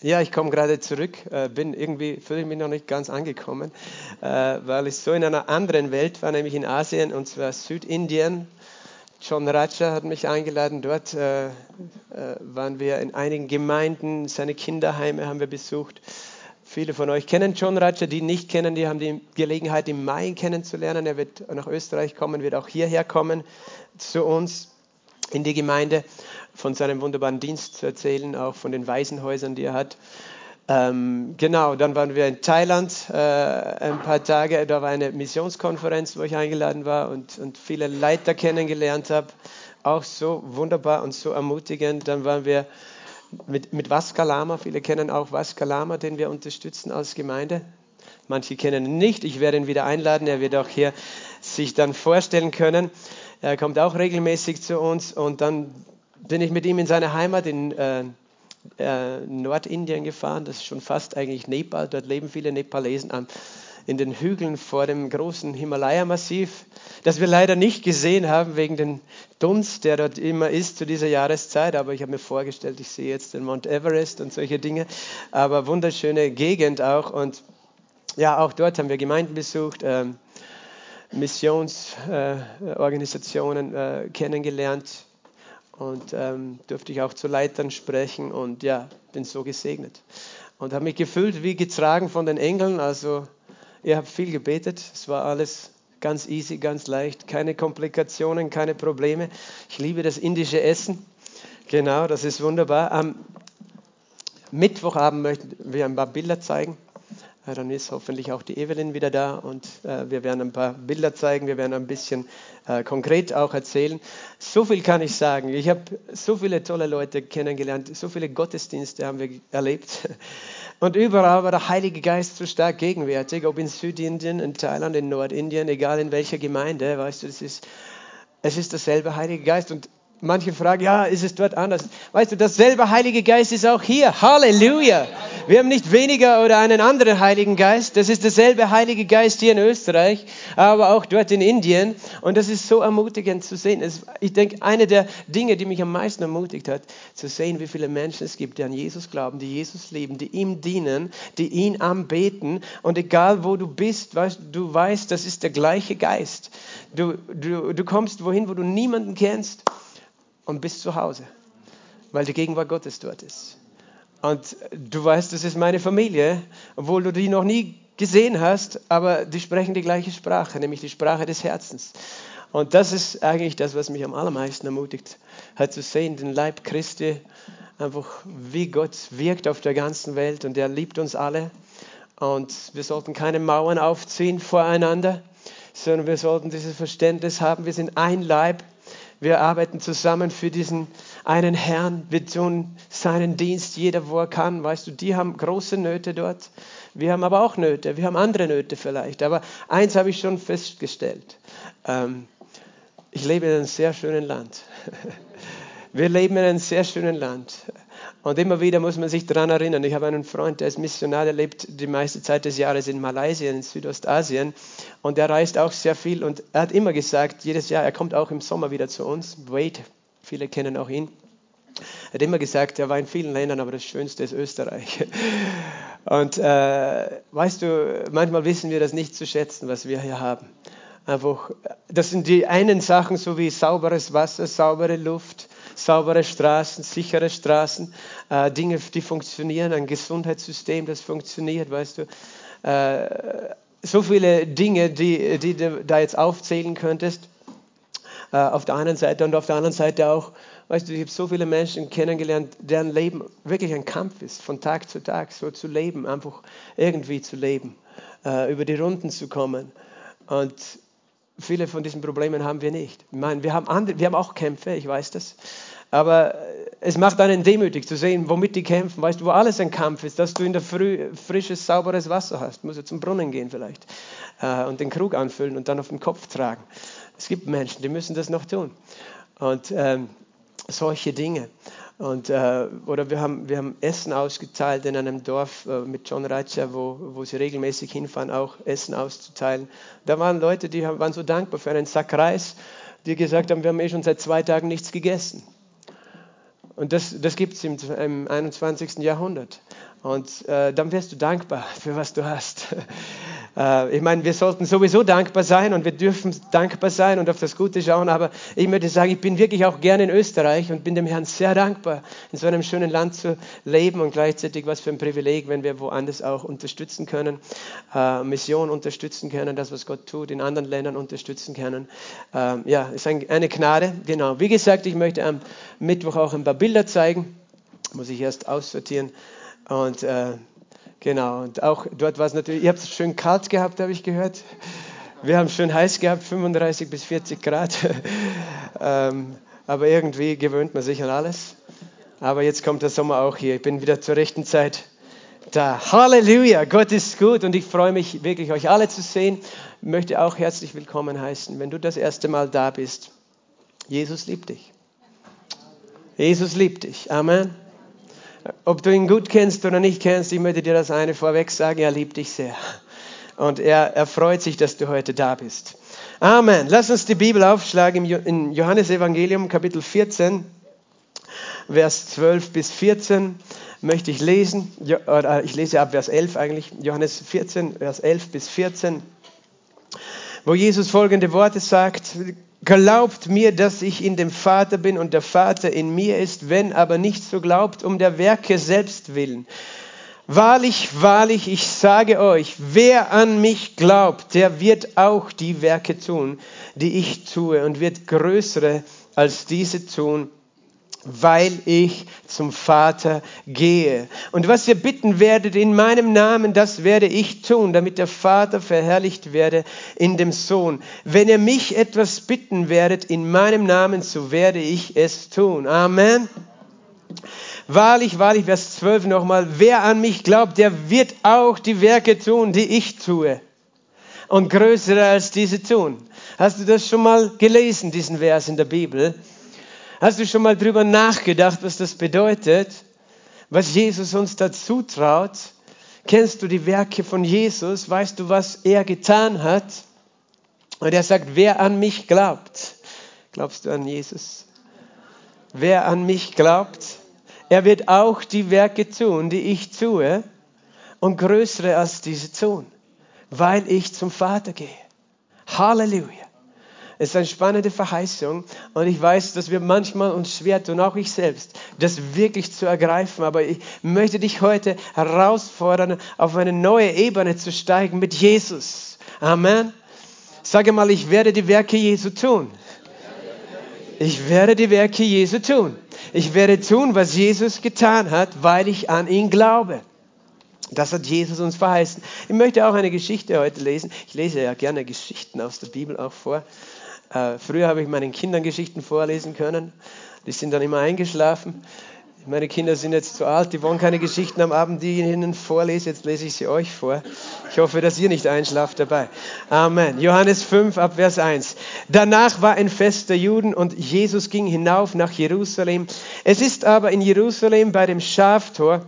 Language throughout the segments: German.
Ja, ich komme gerade zurück, äh, bin irgendwie, fühle mich noch nicht ganz angekommen, äh, weil ich so in einer anderen Welt war, nämlich in Asien, und zwar Südindien. John Raja hat mich eingeladen. Dort äh, waren wir in einigen Gemeinden, seine Kinderheime haben wir besucht. Viele von euch kennen John Raja, die ihn nicht kennen, die haben die Gelegenheit, im Mai kennenzulernen. Er wird nach Österreich kommen, wird auch hierher kommen zu uns in die Gemeinde von seinem wunderbaren Dienst zu erzählen, auch von den Waisenhäusern, die er hat. Ähm, genau, dann waren wir in Thailand äh, ein paar Tage. Da war eine Missionskonferenz, wo ich eingeladen war und, und viele Leiter kennengelernt habe. Auch so wunderbar und so ermutigend. Dann waren wir mit, mit Vaskalama. Viele kennen auch Vaskalama, den wir unterstützen als Gemeinde. Manche kennen ihn nicht. Ich werde ihn wieder einladen. Er wird auch hier sich dann vorstellen können. Er kommt auch regelmäßig zu uns und dann bin ich mit ihm in seine Heimat in äh, äh, Nordindien gefahren. Das ist schon fast eigentlich Nepal. Dort leben viele Nepalesen an, in den Hügeln vor dem großen Himalaya-Massiv, das wir leider nicht gesehen haben wegen dem Dunst, der dort immer ist zu dieser Jahreszeit. Aber ich habe mir vorgestellt, ich sehe jetzt den Mount Everest und solche Dinge. Aber wunderschöne Gegend auch. Und ja, auch dort haben wir Gemeinden besucht. Ähm, Missionsorganisationen äh, äh, kennengelernt und ähm, durfte ich auch zu Leitern sprechen und ja, bin so gesegnet. Und habe mich gefühlt wie getragen von den Engeln. Also ihr habt viel gebetet. Es war alles ganz easy, ganz leicht. Keine Komplikationen, keine Probleme. Ich liebe das indische Essen. Genau, das ist wunderbar. Am Mittwochabend möchten wir ein paar Bilder zeigen. Dann ist hoffentlich auch die Evelyn wieder da und äh, wir werden ein paar Bilder zeigen, wir werden ein bisschen äh, konkret auch erzählen. So viel kann ich sagen. Ich habe so viele tolle Leute kennengelernt, so viele Gottesdienste haben wir erlebt. Und überall war der Heilige Geist so stark gegenwärtig, ob in Südindien, in Thailand, in Nordindien, egal in welcher Gemeinde, weißt du, es ist, es ist derselbe Heilige Geist. Und manche fragen, ja, ist es dort anders? Weißt du, dasselbe Heilige Geist ist auch hier. Halleluja! Wir haben nicht weniger oder einen anderen Heiligen Geist. Das ist derselbe Heilige Geist hier in Österreich, aber auch dort in Indien. Und das ist so ermutigend zu sehen. Ich denke, eine der Dinge, die mich am meisten ermutigt hat, zu sehen, wie viele Menschen es gibt, die an Jesus glauben, die Jesus lieben, die ihm dienen, die ihn anbeten. Und egal wo du bist, du weißt, das ist der gleiche Geist. Du, du, du kommst wohin, wo du niemanden kennst und bist zu Hause, weil die Gegenwart Gottes dort ist. Und du weißt, das ist meine Familie, obwohl du die noch nie gesehen hast, aber die sprechen die gleiche Sprache, nämlich die Sprache des Herzens. Und das ist eigentlich das, was mich am allermeisten ermutigt hat, zu sehen, den Leib Christi, einfach wie Gott wirkt auf der ganzen Welt und er liebt uns alle. Und wir sollten keine Mauern aufziehen voreinander, sondern wir sollten dieses Verständnis haben, wir sind ein Leib, wir arbeiten zusammen für diesen einen Herrn. Wir tun seinen Dienst, jeder wo er kann. Weißt du, die haben große Nöte dort. Wir haben aber auch Nöte. Wir haben andere Nöte vielleicht. Aber eins habe ich schon festgestellt. Ähm, ich lebe in einem sehr schönen Land. Wir leben in einem sehr schönen Land. Und immer wieder muss man sich daran erinnern. Ich habe einen Freund, der ist Missionar, der lebt die meiste Zeit des Jahres in Malaysia, in Südostasien. Und der reist auch sehr viel. Und er hat immer gesagt, jedes Jahr, er kommt auch im Sommer wieder zu uns. Wade, viele kennen auch ihn. Er hat immer gesagt, er war in vielen Ländern, aber das Schönste ist Österreich. Und äh, weißt du, manchmal wissen wir das nicht zu schätzen, was wir hier haben. Einfach, das sind die einen Sachen, so wie sauberes Wasser, saubere Luft, saubere Straßen, sichere Straßen, äh, Dinge, die funktionieren, ein Gesundheitssystem, das funktioniert, weißt du. Äh, so viele Dinge, die, die du da jetzt aufzählen könntest, äh, auf der einen Seite und auf der anderen Seite auch, weißt du, ich habe so viele Menschen kennengelernt, deren Leben wirklich ein Kampf ist, von Tag zu Tag so zu leben, einfach irgendwie zu leben, äh, über die Runden zu kommen. Und viele von diesen Problemen haben wir nicht. Ich meine, wir haben, andere, wir haben auch Kämpfe, ich weiß das. Aber es macht einen demütig zu sehen, womit die kämpfen. Weißt du, wo alles ein Kampf ist, dass du in der Früh frisches, sauberes Wasser hast. Muss ja zum Brunnen gehen vielleicht äh, und den Krug anfüllen und dann auf den Kopf tragen. Es gibt Menschen, die müssen das noch tun. Und ähm, solche Dinge. Und, äh, oder wir haben, wir haben Essen ausgeteilt in einem Dorf äh, mit John Ratcher, wo, wo sie regelmäßig hinfahren, auch Essen auszuteilen. Da waren Leute, die waren so dankbar für einen Sack Reis, die gesagt haben, wir haben eh schon seit zwei Tagen nichts gegessen. Und das, das gibt es im, im 21. Jahrhundert. Und äh, dann wirst du dankbar für was du hast. Äh, ich meine, wir sollten sowieso dankbar sein und wir dürfen dankbar sein und auf das Gute schauen. Aber ich möchte sagen, ich bin wirklich auch gerne in Österreich und bin dem Herrn sehr dankbar, in so einem schönen Land zu leben und gleichzeitig was für ein Privileg, wenn wir woanders auch unterstützen können, äh, Mission unterstützen können, das, was Gott tut, in anderen Ländern unterstützen können. Ähm, ja, ist eine Gnade. Genau. Wie gesagt, ich möchte am Mittwoch auch ein paar Bilder zeigen. Muss ich erst aussortieren. Und äh, genau, und auch dort war es natürlich, ihr habt es schön kalt gehabt, habe ich gehört. Wir haben es schön heiß gehabt, 35 bis 40 Grad. ähm, aber irgendwie gewöhnt man sich an alles. Aber jetzt kommt der Sommer auch hier. Ich bin wieder zur rechten Zeit da. Halleluja, Gott ist gut und ich freue mich wirklich, euch alle zu sehen. Ich möchte auch herzlich willkommen heißen, wenn du das erste Mal da bist. Jesus liebt dich. Jesus liebt dich. Amen. Ob du ihn gut kennst oder nicht kennst, ich möchte dir das eine vorweg sagen, er liebt dich sehr. Und er, er freut sich, dass du heute da bist. Amen. Lass uns die Bibel aufschlagen im Johannes Evangelium Kapitel 14, Vers 12 bis 14 möchte ich lesen. Ich lese ab Vers 11 eigentlich. Johannes 14, Vers 11 bis 14, wo Jesus folgende Worte sagt. Glaubt mir, dass ich in dem Vater bin und der Vater in mir ist, wenn aber nicht so glaubt, um der Werke selbst willen. Wahrlich, wahrlich, ich sage euch, wer an mich glaubt, der wird auch die Werke tun, die ich tue und wird größere als diese tun, weil ich zum Vater gehe. Und was ihr bitten werdet in meinem Namen, das werde ich tun, damit der Vater verherrlicht werde in dem Sohn. Wenn ihr mich etwas bitten werdet in meinem Namen, so werde ich es tun. Amen. Wahrlich, wahrlich, Vers 12 nochmal, wer an mich glaubt, der wird auch die Werke tun, die ich tue. Und größere als diese tun. Hast du das schon mal gelesen, diesen Vers in der Bibel? Hast du schon mal drüber nachgedacht, was das bedeutet? Was Jesus uns dazu traut? Kennst du die Werke von Jesus? Weißt du, was er getan hat? Und er sagt, wer an mich glaubt, glaubst du an Jesus? Wer an mich glaubt, er wird auch die Werke tun, die ich tue und größere als diese tun, weil ich zum Vater gehe. Halleluja. Es ist eine spannende Verheißung und ich weiß, dass wir manchmal uns schwer tun, auch ich selbst, das wirklich zu ergreifen. Aber ich möchte dich heute herausfordern, auf eine neue Ebene zu steigen mit Jesus. Amen. Sage mal, ich werde die Werke Jesu tun. Ich werde die Werke Jesu tun. Ich werde tun, was Jesus getan hat, weil ich an ihn glaube. Das hat Jesus uns verheißen. Ich möchte auch eine Geschichte heute lesen. Ich lese ja gerne Geschichten aus der Bibel auch vor. Äh, früher habe ich meinen Kindern Geschichten vorlesen können. Die sind dann immer eingeschlafen. Meine Kinder sind jetzt zu alt, die wollen keine Geschichten am Abend, die ich ihnen vorlese. Jetzt lese ich sie euch vor. Ich hoffe, dass ihr nicht einschlaft dabei. Amen. Johannes 5 ab Vers 1. Danach war ein Fest der Juden und Jesus ging hinauf nach Jerusalem. Es ist aber in Jerusalem bei dem Schaftor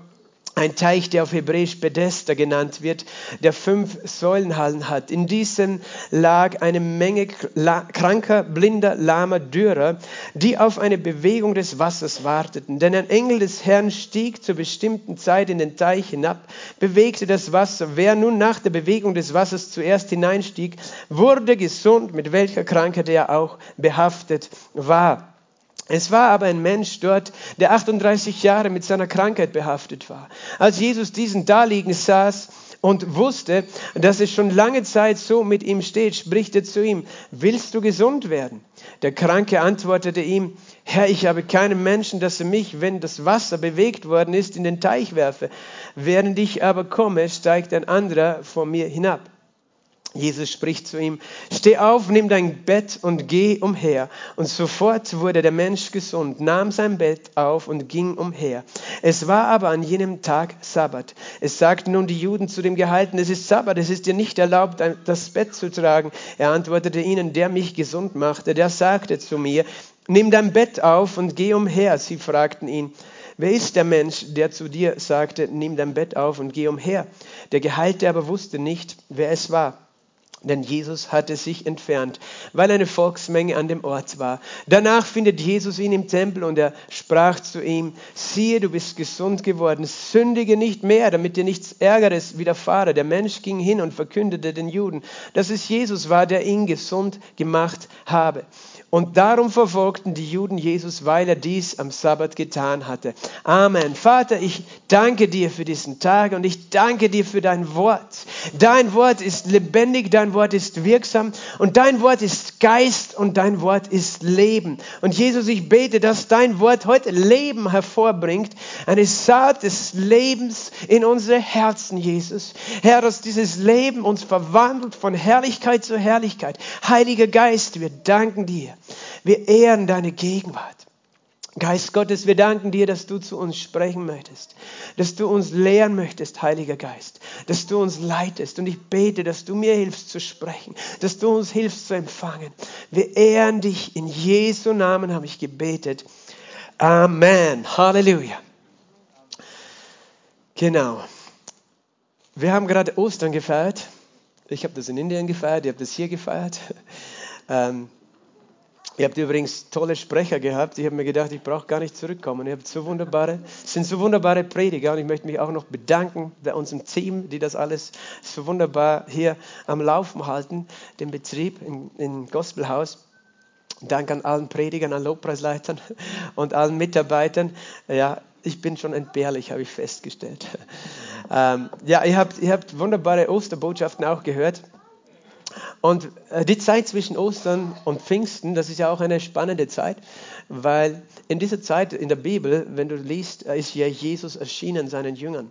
ein Teich, der auf Hebräisch Bethesda genannt wird, der fünf Säulenhallen hat. In diesem lag eine Menge kranker, blinder, lahmer, dürrer, die auf eine Bewegung des Wassers warteten. Denn ein Engel des Herrn stieg zur bestimmten Zeit in den Teich hinab, bewegte das Wasser. Wer nun nach der Bewegung des Wassers zuerst hineinstieg, wurde gesund, mit welcher Krankheit er auch behaftet war. Es war aber ein Mensch dort, der 38 Jahre mit seiner Krankheit behaftet war. Als Jesus diesen da liegen saß und wusste, dass es schon lange Zeit so mit ihm steht, spricht er zu ihm, willst du gesund werden? Der Kranke antwortete ihm, Herr, ich habe keinen Menschen, dass er mich, wenn das Wasser bewegt worden ist, in den Teich werfe. Während ich aber komme, steigt ein anderer vor mir hinab. Jesus spricht zu ihm, steh auf, nimm dein Bett und geh umher. Und sofort wurde der Mensch gesund, nahm sein Bett auf und ging umher. Es war aber an jenem Tag Sabbat. Es sagten nun die Juden zu dem Gehalten, es ist Sabbat, es ist dir nicht erlaubt, das Bett zu tragen. Er antwortete ihnen, der mich gesund machte, der sagte zu mir, nimm dein Bett auf und geh umher. Sie fragten ihn, Wer ist der Mensch, der zu dir sagte, nimm dein Bett auf und geh umher? Der Geheilte aber wusste nicht, wer es war. Denn Jesus hatte sich entfernt, weil eine Volksmenge an dem Ort war. Danach findet Jesus ihn im Tempel und er sprach zu ihm, siehe, du bist gesund geworden, sündige nicht mehr, damit dir nichts Ärgeres widerfahre. Der Mensch ging hin und verkündete den Juden, dass es Jesus war, der ihn gesund gemacht habe. Und darum verfolgten die Juden Jesus, weil er dies am Sabbat getan hatte. Amen. Vater, ich danke dir für diesen Tag und ich danke dir für dein Wort. Dein Wort ist lebendig, dein Wort ist wirksam und dein Wort ist Geist und dein Wort ist Leben. Und Jesus, ich bete, dass dein Wort heute Leben hervorbringt, eine Saat des Lebens in unsere Herzen, Jesus. Herr, dass dieses Leben uns verwandelt von Herrlichkeit zu Herrlichkeit. Heiliger Geist, wir danken dir. Wir ehren deine Gegenwart. Geist Gottes, wir danken dir, dass du zu uns sprechen möchtest, dass du uns lehren möchtest, Heiliger Geist, dass du uns leitest. Und ich bete, dass du mir hilfst zu sprechen, dass du uns hilfst zu empfangen. Wir ehren dich. In Jesu Namen habe ich gebetet. Amen. Halleluja. Genau. Wir haben gerade Ostern gefeiert. Ich habe das in Indien gefeiert, ihr habt das hier gefeiert. Ähm, Ihr habt übrigens tolle Sprecher gehabt. Ich habe mir gedacht, ich brauche gar nicht zurückkommen. Ihr habt so wunderbare, sind so wunderbare Prediger und ich möchte mich auch noch bedanken bei unserem Team, die das alles so wunderbar hier am Laufen halten, den Betrieb im, im Gospelhaus. Dank an allen Predigern, an Lobpreisleitern und allen Mitarbeitern. Ja, ich bin schon entbehrlich, habe ich festgestellt. Ähm, ja, ihr habt, ihr habt wunderbare Osterbotschaften auch gehört. Und äh, die Zeit zwischen Ostern und Pfingsten, das ist ja auch eine spannende Zeit, weil in dieser Zeit in der Bibel, wenn du liest, äh, ist ja Jesus erschienen seinen Jüngern.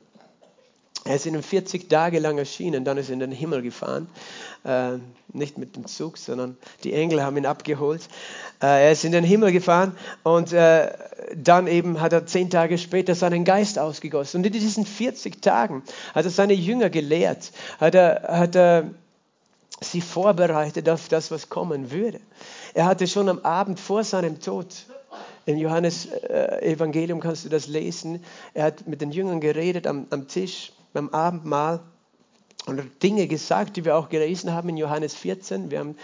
Er ist ihnen 40 Tage lang erschienen, dann ist er in den Himmel gefahren. Äh, nicht mit dem Zug, sondern die Engel haben ihn abgeholt. Er ist in den Himmel gefahren und dann eben hat er zehn Tage später seinen Geist ausgegossen. Und in diesen 40 Tagen hat er seine Jünger gelehrt, hat er, hat er sie vorbereitet auf das, was kommen würde. Er hatte schon am Abend vor seinem Tod, im Johannes-Evangelium äh, kannst du das lesen, er hat mit den Jüngern geredet am, am Tisch, beim Abendmahl und Dinge gesagt, die wir auch gelesen haben in Johannes 14. Wir haben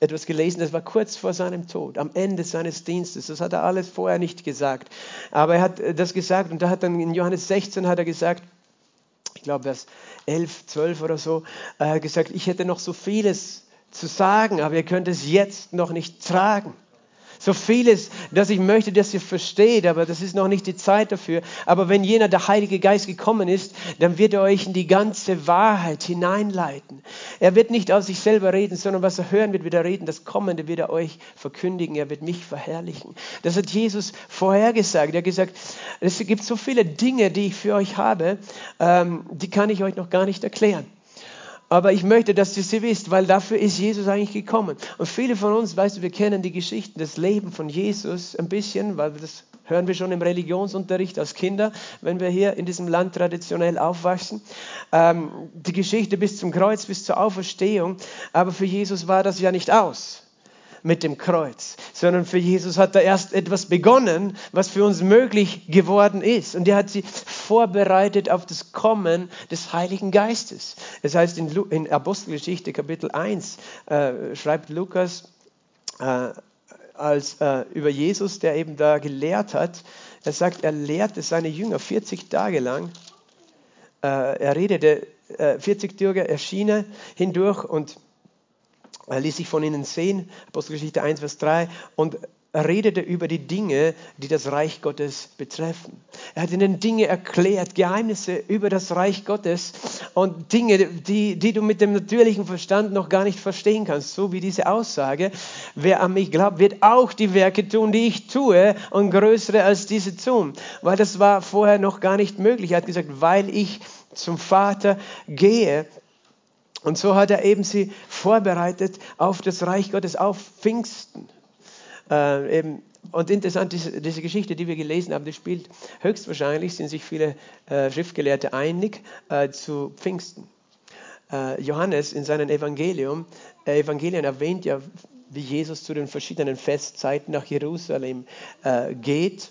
etwas gelesen, das war kurz vor seinem Tod, am Ende seines Dienstes. Das hat er alles vorher nicht gesagt. Aber er hat das gesagt und da hat dann in Johannes 16 hat er gesagt, glaube, Vers 11, 12 oder so, äh, gesagt, ich hätte noch so vieles zu sagen, aber ihr könnt es jetzt noch nicht tragen. So vieles, dass ich möchte, dass ihr versteht, aber das ist noch nicht die Zeit dafür. Aber wenn jener, der Heilige Geist gekommen ist, dann wird er euch in die ganze Wahrheit hineinleiten. Er wird nicht aus sich selber reden, sondern was er hören wird, wird er reden. Das Kommende wird er euch verkündigen. Er wird mich verherrlichen. Das hat Jesus vorhergesagt. Er hat gesagt, es gibt so viele Dinge, die ich für euch habe, ähm, die kann ich euch noch gar nicht erklären. Aber ich möchte, dass ihr sie wisst, weil dafür ist Jesus eigentlich gekommen. Und viele von uns, weißt du, wir kennen die Geschichten des Lebens von Jesus ein bisschen, weil das hören wir schon im Religionsunterricht als Kinder, wenn wir hier in diesem Land traditionell aufwachsen. Ähm, die Geschichte bis zum Kreuz, bis zur Auferstehung. Aber für Jesus war das ja nicht aus mit dem Kreuz, sondern für Jesus hat er erst etwas begonnen, was für uns möglich geworden ist. Und er hat sie vorbereitet auf das Kommen des Heiligen Geistes. Das heißt, in, in Apostelgeschichte Kapitel 1 äh, schreibt Lukas äh, als, äh, über Jesus, der eben da gelehrt hat, er sagt, er lehrte seine Jünger 40 Tage lang. Äh, er redete 40 äh, Tage erschienen hindurch und ließ sich von ihnen sehen, Apostelgeschichte 1, Vers 3, und er redete über die Dinge, die das Reich Gottes betreffen. Er hat ihnen Dinge erklärt, Geheimnisse über das Reich Gottes und Dinge, die, die du mit dem natürlichen Verstand noch gar nicht verstehen kannst. So wie diese Aussage, wer an mich glaubt, wird auch die Werke tun, die ich tue und größere als diese tun. Weil das war vorher noch gar nicht möglich. Er hat gesagt, weil ich zum Vater gehe, und so hat er eben sie vorbereitet auf das Reich Gottes, auf Pfingsten. Äh, eben, und interessant, diese, diese, Geschichte, die wir gelesen haben, die spielt höchstwahrscheinlich, sind sich viele äh, Schriftgelehrte einig, äh, zu Pfingsten. Äh, Johannes in seinem Evangelium, äh, Evangelien erwähnt ja, wie Jesus zu den verschiedenen Festzeiten nach Jerusalem äh, geht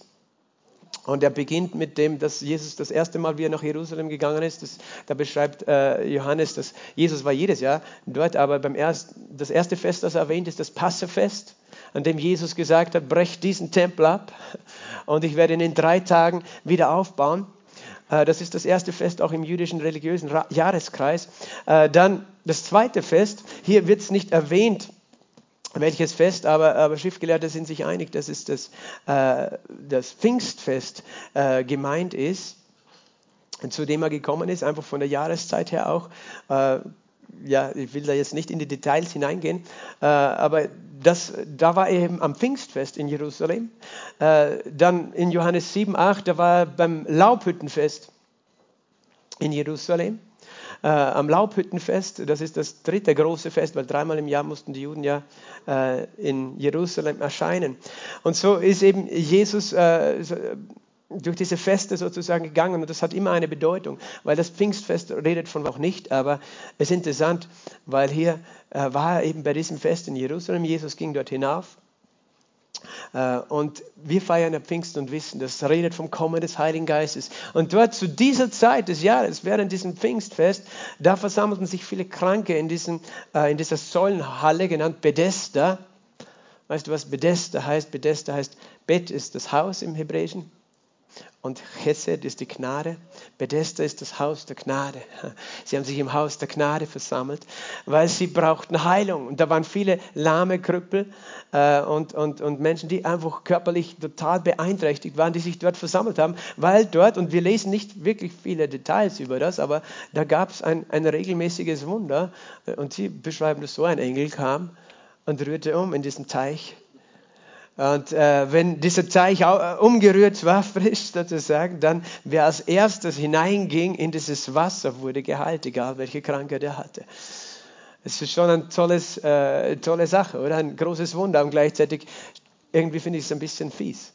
Und er beginnt mit dem, dass Jesus das erste Mal, wie er nach Jerusalem gegangen ist, das, da beschreibt äh, Johannes, dass Jesus war jedes Jahr dort, aber beim erst, das erste Fest, das er erwähnt, ist das Passafest, an dem Jesus gesagt hat, brecht diesen Tempel ab und ich werde ihn in drei Tagen wieder aufbauen. Äh, das ist das erste Fest auch im jüdischen religiösen Jahreskreis. Äh, dann das zweite Fest, hier wird es nicht erwähnt, welches Fest, aber, aber Schriftgelehrte sind sich einig, dass es das, äh, das Pfingstfest äh, gemeint ist, zu dem er gekommen ist, einfach von der Jahreszeit her auch. Äh, ja, ich will da jetzt nicht in die Details hineingehen, äh, aber das, da war er eben am Pfingstfest in Jerusalem. Äh, dann in Johannes 7, 8, da war er beim Laubhüttenfest in Jerusalem äh, am Laubhüttenfest. Das ist das dritte große Fest, weil dreimal im Jahr mussten die Juden ja äh, in Jerusalem erscheinen. Und so ist eben Jesus äh, durch diese Feste sozusagen gegangen und das hat immer eine Bedeutung, weil das Pfingstfest redet von auch nicht, aber es ist interessant, weil hier äh, war er eben bei diesem Fest in Jerusalem, Jesus ging dort hinauf und wir feiern am Pfingsten und wissen, das redet vom Kommen des Heiligen Geistes. Und dort zu dieser Zeit des Jahres, während diesem Pfingstfest, da versammelten sich viele Kranke in, diesem, äh, in dieser Säulenhalle, genannt Bethesda. Weißt du, was Bethesda heißt? Bethesda heißt, Bett ist das Haus im Hebräischen und Chesed ist die Gnade. Bethesda ist das Haus der Gnade. Sie haben sich im Haus der Gnade versammelt, weil sie brauchten Heilung. Und da waren viele lahme Krüppel äh, und, und, und Menschen, die einfach körperlich total beeinträchtigt waren, die sich dort versammelt haben, weil dort, und wir lesen nicht wirklich viele Details über das, aber da gab es ein, ein regelmäßiges Wunder. Und sie beschreiben das so, ein Engel kam und rührte um in diesem Teich und äh, wenn dieser Teich äh, umgerührt war, frisch sozusagen, dann wer als erstes hineinging in dieses Wasser, wurde geheilt, egal welche Krankheit er hatte. Es ist schon eine tolles, äh, tolle Sache, oder? Ein großes Wunder und gleichzeitig irgendwie finde ich es ein bisschen fies.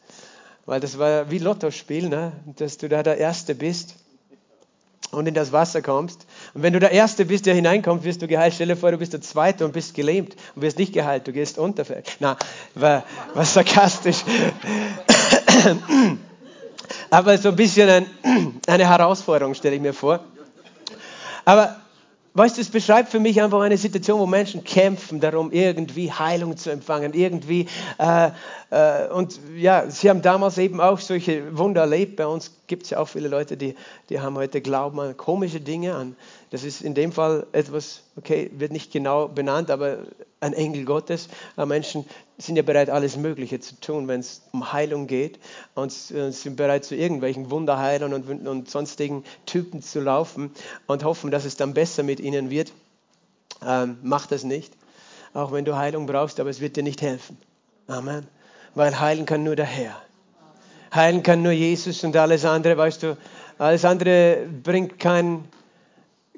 Weil das war wie Lottospiel, ne? dass du da der Erste bist und in das Wasser kommst. Und wenn du der Erste bist, der hineinkommt, wirst du geheilt. Stell dir vor, du bist der Zweite und bist gelähmt und wirst nicht geheilt. Du gehst unter. Na, war, war sarkastisch. Aber so ein bisschen ein, eine Herausforderung, stelle ich mir vor. Aber Weißt du, es beschreibt für mich einfach eine Situation, wo Menschen kämpfen darum, irgendwie Heilung zu empfangen, irgendwie. Äh, äh, und ja, sie haben damals eben auch solche Wunder erlebt. Bei uns gibt es ja auch viele Leute, die, die haben heute Glauben an komische Dinge, an das ist in dem Fall etwas, okay, wird nicht genau benannt, aber ein Engel Gottes. Menschen sind ja bereit, alles Mögliche zu tun, wenn es um Heilung geht und sind bereit, zu irgendwelchen Wunderheilern und, und sonstigen Typen zu laufen und hoffen, dass es dann besser mit ihnen wird. Ähm, mach das nicht, auch wenn du Heilung brauchst, aber es wird dir nicht helfen. Amen. Weil heilen kann nur der Herr. Heilen kann nur Jesus und alles andere, weißt du, alles andere bringt keinen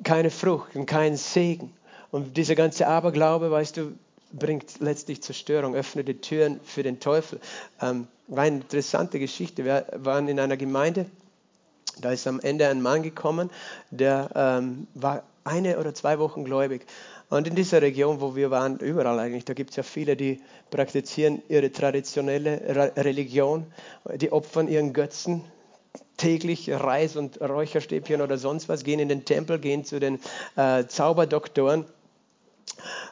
keine Frucht und keinen Segen. Und dieser ganze Aberglaube, weißt du, bringt letztlich Zerstörung, öffnet die Türen für den Teufel. Ähm, war eine interessante Geschichte. Wir waren in einer Gemeinde, da ist am Ende ein Mann gekommen, der ähm, war eine oder zwei Wochen gläubig. Und in dieser Region, wo wir waren, überall eigentlich, da gibt es ja viele, die praktizieren ihre traditionelle Religion, die opfern ihren Götzen, täglich Reis und Räucherstäbchen oder sonst was, gehen in den Tempel, gehen zu den äh, Zauberdoktoren.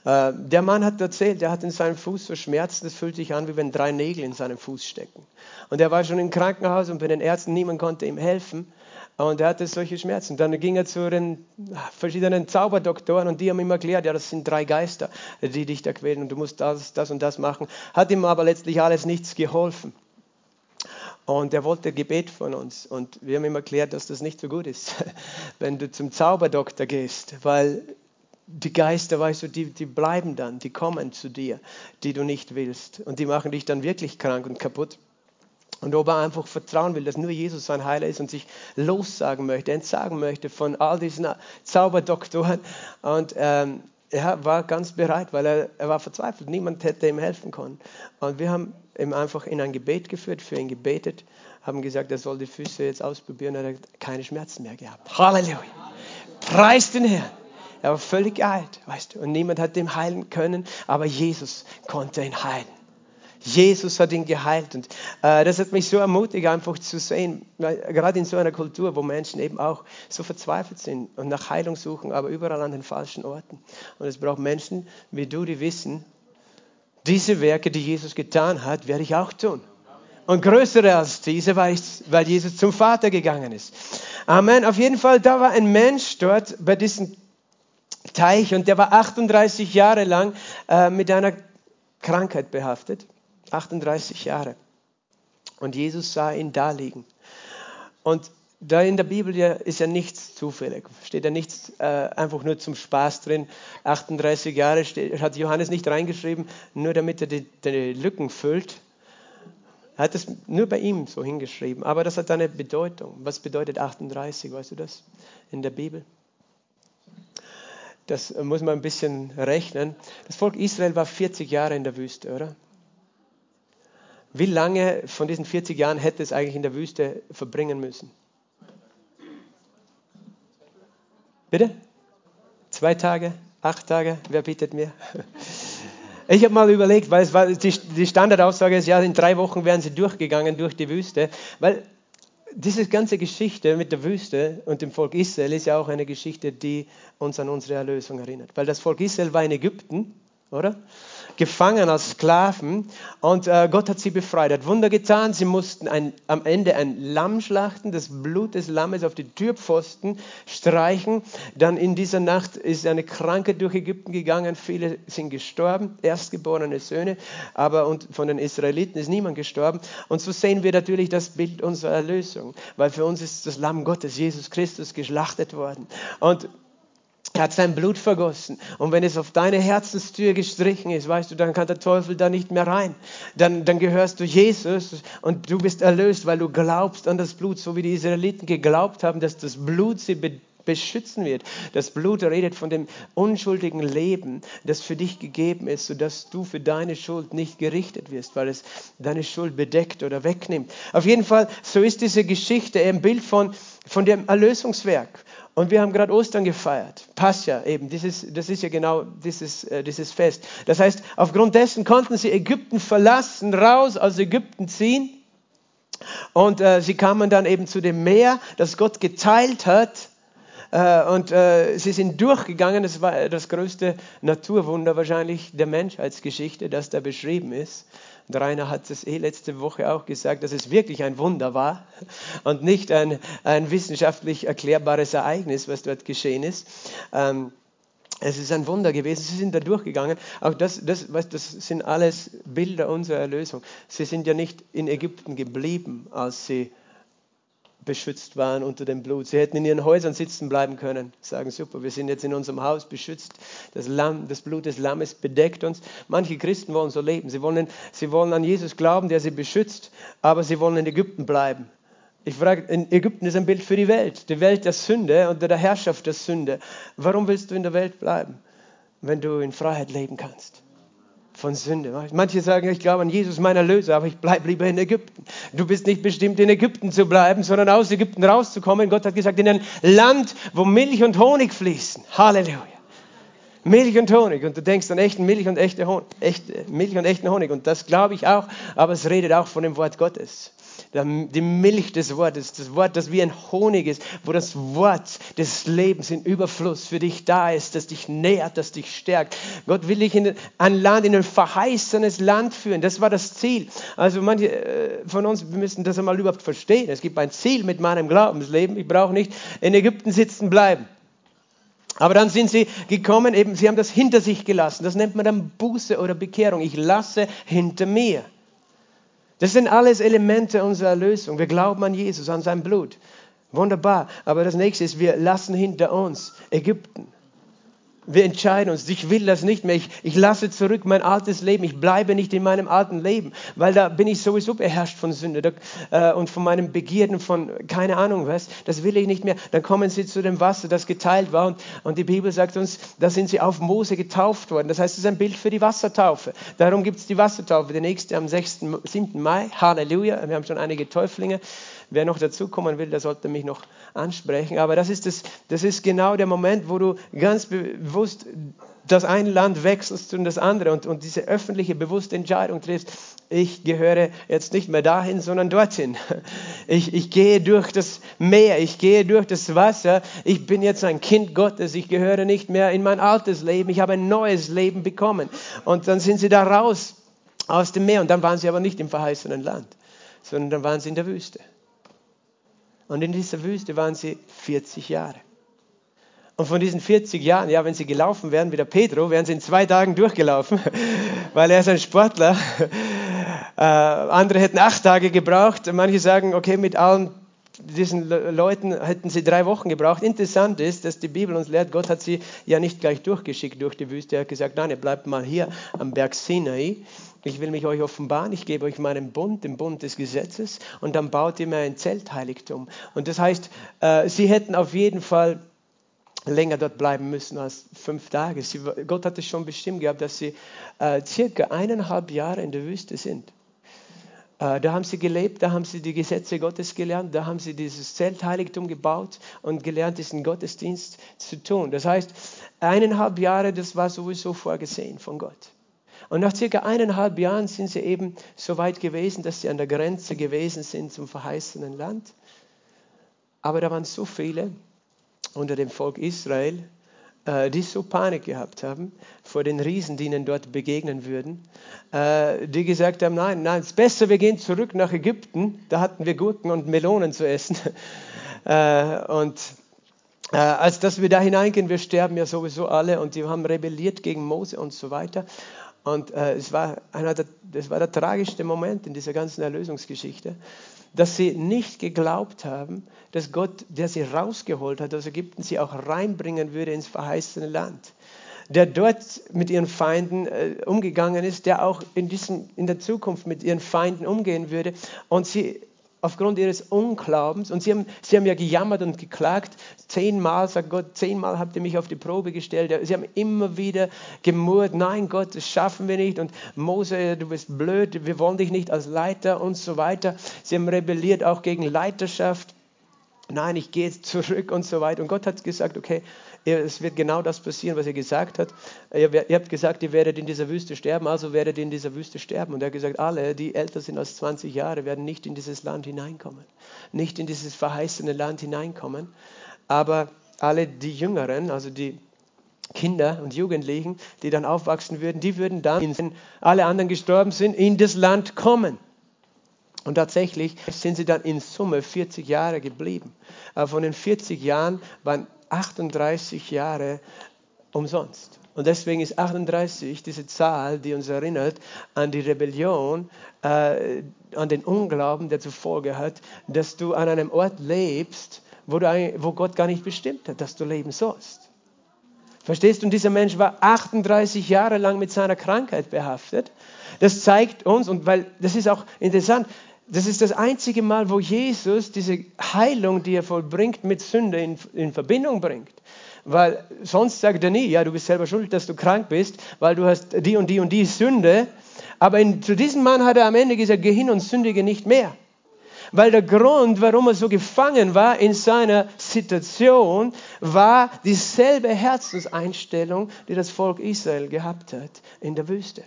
Äh, der Mann hat erzählt, er hat in seinem Fuß so Schmerzen, das fühlt sich an, wie wenn drei Nägel in seinem Fuß stecken. Und er war schon im Krankenhaus und bei den Ärzten, niemand konnte ihm helfen. Und er hatte solche Schmerzen. Dann ging er zu den verschiedenen Zauberdoktoren und die haben ihm erklärt, ja, das sind drei Geister, die dich da quälen und du musst das, das und das machen. Hat ihm aber letztlich alles nichts geholfen. Und er wollte Gebet von uns. Und wir haben ihm erklärt, dass das nicht so gut ist, wenn du zum Zauberdoktor gehst, weil die Geister, weißt du, die, die bleiben dann, die kommen zu dir, die du nicht willst. Und die machen dich dann wirklich krank und kaputt. Und ob er einfach vertrauen will, dass nur Jesus sein Heiler ist und sich lossagen möchte, entsagen möchte von all diesen Zauberdoktoren. Und ähm, er war ganz bereit, weil er, er war verzweifelt. Niemand hätte ihm helfen können. Und wir haben ihm einfach in ein Gebet geführt, für ihn gebetet, haben gesagt, er soll die Füße jetzt ausprobieren, er hat keine Schmerzen mehr gehabt. Halleluja. Preis den Herrn. Er war völlig alt, weißt du, und niemand hat ihn heilen können, aber Jesus konnte ihn heilen. Jesus hat ihn geheilt. Und äh, das hat mich so ermutigt, einfach zu sehen, gerade in so einer Kultur, wo Menschen eben auch so verzweifelt sind und nach Heilung suchen, aber überall an den falschen Orten. Und es braucht Menschen wie du, die wissen, diese Werke, die Jesus getan hat, werde ich auch tun. Und größere als diese, weil, ich, weil Jesus zum Vater gegangen ist. Amen. Auf jeden Fall, da war ein Mensch dort bei diesem Teich und der war 38 Jahre lang äh, mit einer Krankheit behaftet. 38 Jahre. Und Jesus sah ihn da liegen. Und da in der Bibel ist ja nichts zufällig, steht ja nichts äh, einfach nur zum Spaß drin. 38 Jahre steht, hat Johannes nicht reingeschrieben, nur damit er die, die Lücken füllt. Er hat es nur bei ihm so hingeschrieben, aber das hat eine Bedeutung. Was bedeutet 38, weißt du das in der Bibel? Das muss man ein bisschen rechnen. Das Volk Israel war 40 Jahre in der Wüste, oder? Wie lange von diesen 40 Jahren hätte es eigentlich in der Wüste verbringen müssen? Bitte? Zwei Tage? Acht Tage? Wer bietet mir? Ich habe mal überlegt, weil es war die, die Standardaussage ist, ja, in drei Wochen wären sie durchgegangen durch die Wüste, weil diese ganze Geschichte mit der Wüste und dem Volk Israel ist ja auch eine Geschichte, die uns an unsere Erlösung erinnert. Weil das Volk Israel war in Ägypten, oder? Gefangen als Sklaven und äh, Gott hat sie befreit, hat Wunder getan. Sie mussten ein, am Ende ein Lamm schlachten, das Blut des Lammes auf die Türpfosten streichen. Dann in dieser Nacht ist eine Krankheit durch Ägypten gegangen, viele sind gestorben, erstgeborene Söhne, aber und von den Israeliten ist niemand gestorben. Und so sehen wir natürlich das Bild unserer Erlösung, weil für uns ist das Lamm Gottes, Jesus Christus, geschlachtet worden. Und er hat sein Blut vergossen. Und wenn es auf deine Herzenstür gestrichen ist, weißt du, dann kann der Teufel da nicht mehr rein. Dann, dann gehörst du Jesus und du bist erlöst, weil du glaubst an das Blut, so wie die Israeliten geglaubt haben, dass das Blut sie beschützen wird. Das Blut redet von dem unschuldigen Leben, das für dich gegeben ist, sodass du für deine Schuld nicht gerichtet wirst, weil es deine Schuld bedeckt oder wegnimmt. Auf jeden Fall, so ist diese Geschichte ein Bild von, von dem Erlösungswerk. Und wir haben gerade Ostern gefeiert. Pascha eben, dieses, das ist ja genau dieses, äh, dieses Fest. Das heißt, aufgrund dessen konnten sie Ägypten verlassen, raus aus Ägypten ziehen. Und äh, sie kamen dann eben zu dem Meer, das Gott geteilt hat. Äh, und äh, sie sind durchgegangen. Das war das größte Naturwunder wahrscheinlich der Menschheitsgeschichte, das da beschrieben ist. Und Rainer hat es eh letzte Woche auch gesagt, dass es wirklich ein Wunder war und nicht ein, ein wissenschaftlich erklärbares Ereignis, was dort geschehen ist. Ähm, es ist ein Wunder gewesen. Sie sind da durchgegangen. Auch das, das, das sind alles Bilder unserer Erlösung. Sie sind ja nicht in Ägypten geblieben, als sie beschützt waren unter dem Blut. Sie hätten in ihren Häusern sitzen bleiben können, sagen, super, wir sind jetzt in unserem Haus beschützt, das, Lamm, das Blut des Lammes bedeckt uns. Manche Christen wollen so leben, sie wollen, sie wollen an Jesus glauben, der sie beschützt, aber sie wollen in Ägypten bleiben. Ich frage, in Ägypten ist ein Bild für die Welt, die Welt der Sünde unter der Herrschaft der Sünde. Warum willst du in der Welt bleiben, wenn du in Freiheit leben kannst? Von Sünde. Manche sagen, ich glaube an Jesus, mein Erlöser, aber ich bleibe lieber in Ägypten. Du bist nicht bestimmt, in Ägypten zu bleiben, sondern aus Ägypten rauszukommen. Gott hat gesagt, in ein Land, wo Milch und Honig fließen. Halleluja. Milch und Honig. Und du denkst an echten Milch und echte Honig, echte Milch und echten Honig. Und das glaube ich auch, aber es redet auch von dem Wort Gottes die Milch des Wortes, das Wort, das wie ein Honig ist, wo das Wort des Lebens in Überfluss für dich da ist, das dich nährt, das dich stärkt. Gott will dich in ein Land, in ein verheißenes Land führen. Das war das Ziel. Also manche äh, von uns müssen das einmal überhaupt verstehen. Es gibt ein Ziel mit meinem Glaubensleben. Ich brauche nicht in Ägypten sitzen bleiben. Aber dann sind sie gekommen, eben, sie haben das hinter sich gelassen. Das nennt man dann Buße oder Bekehrung. Ich lasse hinter mir. Das sind alles Elemente unserer Erlösung. Wir glauben an Jesus, an sein Blut. Wunderbar. Aber das nächste ist, wir lassen hinter uns Ägypten. Wir entscheiden uns, ich will das nicht mehr. Ich, ich lasse zurück mein altes Leben. Ich bleibe nicht in meinem alten Leben, weil da bin ich sowieso beherrscht von Sünde da, äh, und von meinem Begierden, von keine Ahnung was. Das will ich nicht mehr. Dann kommen sie zu dem Wasser, das geteilt war. Und, und die Bibel sagt uns, da sind sie auf Mose getauft worden. Das heißt, es ist ein Bild für die Wassertaufe. Darum gibt es die Wassertaufe. Die nächste am 6., 7. Mai. Halleluja. Wir haben schon einige Täuflinge. Wer noch dazukommen will, der sollte mich noch ansprechen. Aber das ist, das, das ist genau der Moment, wo du ganz bewusst das eine Land wechselst und das andere und, und diese öffentliche, bewusste Entscheidung triffst. ich gehöre jetzt nicht mehr dahin, sondern dorthin. Ich, ich gehe durch das Meer, ich gehe durch das Wasser. Ich bin jetzt ein Kind Gottes. Ich gehöre nicht mehr in mein altes Leben. Ich habe ein neues Leben bekommen. Und dann sind sie da raus aus dem Meer. Und dann waren sie aber nicht im verheißenen Land, sondern dann waren sie in der Wüste. Und in dieser Wüste waren sie 40 Jahre. Und von diesen 40 Jahren, ja, wenn sie gelaufen wären wie der Pedro, wären sie in zwei Tagen durchgelaufen, weil er ist ein Sportler. Äh, andere hätten acht Tage gebraucht. Manche sagen, okay, mit allen diesen Leuten hätten sie drei Wochen gebraucht. Interessant ist, dass die Bibel uns lehrt, Gott hat sie ja nicht gleich durchgeschickt durch die Wüste. Er hat gesagt, nein, ihr bleibt mal hier am Berg Sinai. Ich will mich euch offenbaren, ich gebe euch meinen Bund, den Bund des Gesetzes, und dann baut ihr mir ein Zeltheiligtum. Und das heißt, äh, sie hätten auf jeden Fall länger dort bleiben müssen als fünf Tage. Sie, Gott hatte schon bestimmt gehabt, dass sie äh, circa eineinhalb Jahre in der Wüste sind. Äh, da haben sie gelebt, da haben sie die Gesetze Gottes gelernt, da haben sie dieses Zeltheiligtum gebaut und gelernt, diesen Gottesdienst zu tun. Das heißt, eineinhalb Jahre, das war sowieso vorgesehen von Gott. Und nach circa eineinhalb Jahren sind sie eben so weit gewesen, dass sie an der Grenze gewesen sind zum verheißenen Land. Aber da waren so viele, unter dem Volk Israel, äh, die so Panik gehabt haben vor den Riesen, die ihnen dort begegnen würden, äh, die gesagt haben, nein, nein, es ist besser, wir gehen zurück nach Ägypten, da hatten wir Gurken und Melonen zu essen. Äh, und als dass wir da hineingehen, wir sterben ja sowieso alle und die haben rebelliert gegen Mose und so weiter. Und äh, es war einer der, das war der tragischste Moment in dieser ganzen Erlösungsgeschichte dass sie nicht geglaubt haben, dass Gott, der sie rausgeholt hat aus Ägypten, sie auch reinbringen würde ins verheißene Land. Der dort mit ihren Feinden äh, umgegangen ist, der auch in, diesem, in der Zukunft mit ihren Feinden umgehen würde und sie aufgrund ihres Unglaubens, und sie haben, sie haben ja gejammert und geklagt, zehnmal, sagt Gott, zehnmal habt ihr mich auf die Probe gestellt. Sie haben immer wieder gemurrt, nein Gott, das schaffen wir nicht. Und Mose, du bist blöd, wir wollen dich nicht als Leiter und so weiter. Sie haben rebelliert auch gegen Leiterschaft. Nein, ich gehe zurück und so weiter. Und Gott hat gesagt, okay, es wird genau das passieren, was er gesagt hat. Ihr, habt gesagt, ihr werdet in dieser Wüste sterben, also werdet ihr in dieser Wüste sterben. Und er hat gesagt, alle, die älter sind als 20 Jahre, werden nicht in dieses Land hineinkommen, nicht in dieses verheißene Land hineinkommen. Aber alle die Jüngeren, also die Kinder und Jugendlichen, die dann aufwachsen würden, die würden dann, wenn alle anderen gestorben sind, in das Land kommen. Und tatsächlich sind sie dann in Summe 40 Jahre geblieben. Aber von den 40 Jahren waren 38 Jahre umsonst. Und deswegen ist 38 diese Zahl, die uns erinnert an die Rebellion, äh, an den Unglauben, der zur Folge hat, dass du an einem Ort lebst, wo, du, wo Gott gar nicht bestimmt hat, dass du leben sollst. Verstehst du? Und dieser Mensch war 38 Jahre lang mit seiner Krankheit behaftet. Das zeigt uns, und weil das ist auch interessant, das ist das einzige Mal, wo Jesus diese Heilung, die er vollbringt, mit Sünde in, in, Verbindung bringt. Weil sonst sagt er nie, ja, du bist selber schuld, dass du krank bist, weil du hast die und die und die Sünde. Aber in, zu diesem Mann hat er am Ende gesagt, geh hin und sündige nicht mehr. Weil der Grund, warum er so gefangen war in seiner Situation, war dieselbe Herzenseinstellung, die das Volk Israel gehabt hat in der Wüste.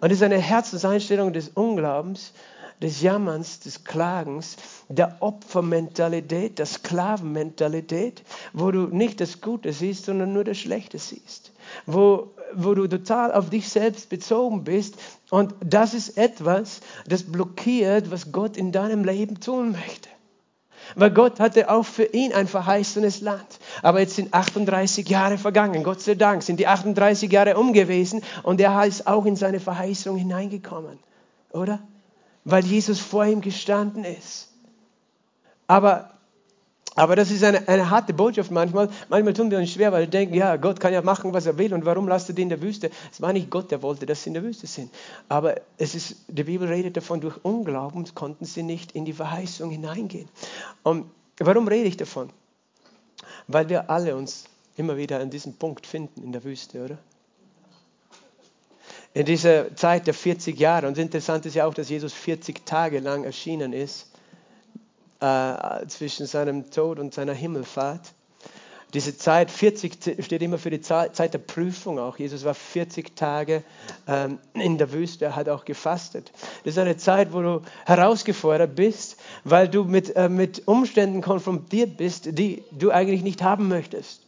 Und das ist eine Herzenseinstellung des Unglaubens, des Jammerns, des Klagens, der Opfermentalität, der Sklavenmentalität, wo du nicht das Gute siehst, sondern nur das Schlechte siehst. Wo, wo du total auf dich selbst bezogen bist. Und das ist etwas, das blockiert, was Gott in deinem Leben tun möchte. Weil Gott hatte auch für ihn ein verheißenes Land. Aber jetzt sind 38 Jahre vergangen. Gott sei Dank sind die 38 Jahre um gewesen und er ist auch in seine Verheißung hineingekommen. Oder? Weil Jesus vor ihm gestanden ist. Aber, aber das ist eine, eine harte Botschaft manchmal. Manchmal tun wir uns schwer, weil wir denken, ja, Gott kann ja machen, was er will und warum lasst er die in der Wüste? Es war nicht Gott, der wollte, dass sie in der Wüste sind. Aber es ist, die Bibel redet davon, durch Unglauben konnten sie nicht in die Verheißung hineingehen. Und warum rede ich davon? Weil wir alle uns immer wieder an diesem Punkt finden in der Wüste, oder? In dieser Zeit der 40 Jahre. Und interessant ist ja auch, dass Jesus 40 Tage lang erschienen ist, äh, zwischen seinem Tod und seiner Himmelfahrt. diese Zeit, 40 steht immer für die Zeit der Prüfung auch. Jesus war 40 Tage ähm, in der Wüste, hat auch gefastet. Das ist eine Zeit, wo du herausgefordert bist, weil du mit, äh, mit Umständen konfrontiert bist, die du eigentlich nicht haben möchtest.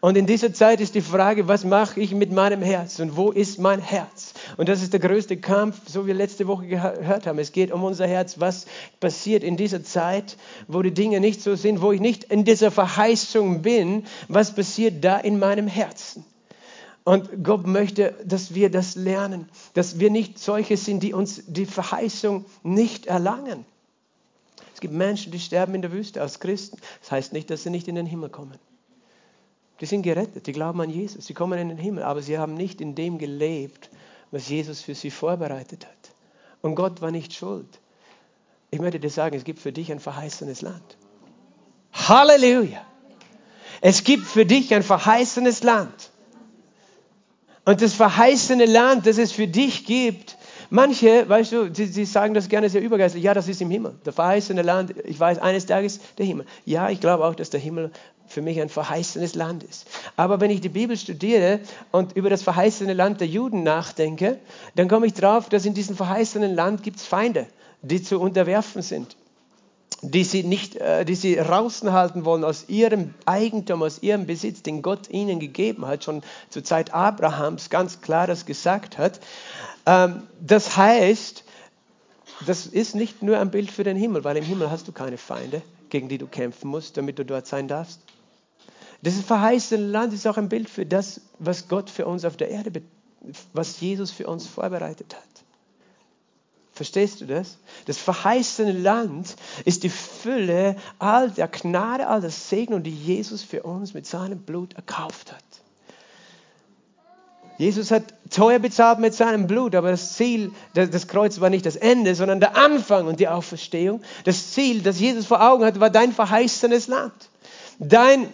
Und in dieser Zeit ist die Frage, was mache ich mit meinem Herz und wo ist mein Herz? Und das ist der größte Kampf, so wie wir letzte Woche gehört haben. Es geht um unser Herz. Was passiert in dieser Zeit, wo die Dinge nicht so sind, wo ich nicht in dieser Verheißung bin? Was passiert da in meinem Herzen? Und Gott möchte, dass wir das lernen, dass wir nicht solche sind, die uns die Verheißung nicht erlangen. Es gibt Menschen, die sterben in der Wüste als Christen. Das heißt nicht, dass sie nicht in den Himmel kommen. Die sind gerettet, die glauben an Jesus, sie kommen in den Himmel, aber sie haben nicht in dem gelebt, was Jesus für sie vorbereitet hat. Und Gott war nicht schuld. Ich möchte dir sagen, es gibt für dich ein verheißenes Land. Halleluja! Es gibt für dich ein verheißenes Land. Und das verheißene Land, das es für dich gibt, manche, weißt du, sie, sie sagen das gerne sehr übergeistlich, ja, das ist im Himmel. Der verheißene Land, ich weiß, eines Tages der Himmel. Ja, ich glaube auch, dass der Himmel für mich ein verheißenes Land ist. Aber wenn ich die Bibel studiere und über das verheißene Land der Juden nachdenke, dann komme ich drauf, dass in diesem verheißenen Land gibt es Feinde, die zu unterwerfen sind, die sie nicht, äh, die sie raushalten wollen aus ihrem Eigentum, aus ihrem Besitz, den Gott ihnen gegeben hat, schon zur Zeit Abrahams ganz klar das gesagt hat. Ähm, das heißt, das ist nicht nur ein Bild für den Himmel, weil im Himmel hast du keine Feinde, gegen die du kämpfen musst, damit du dort sein darfst. Das verheißene Land ist auch ein Bild für das, was Gott für uns auf der Erde, was Jesus für uns vorbereitet hat. Verstehst du das? Das verheißene Land ist die Fülle all der Gnade, all der Segnung, die Jesus für uns mit seinem Blut erkauft hat. Jesus hat teuer bezahlt mit seinem Blut, aber das Ziel, das Kreuz war nicht das Ende, sondern der Anfang und die Auferstehung. Das Ziel, das Jesus vor Augen hatte, war dein verheißenes Land. Dein,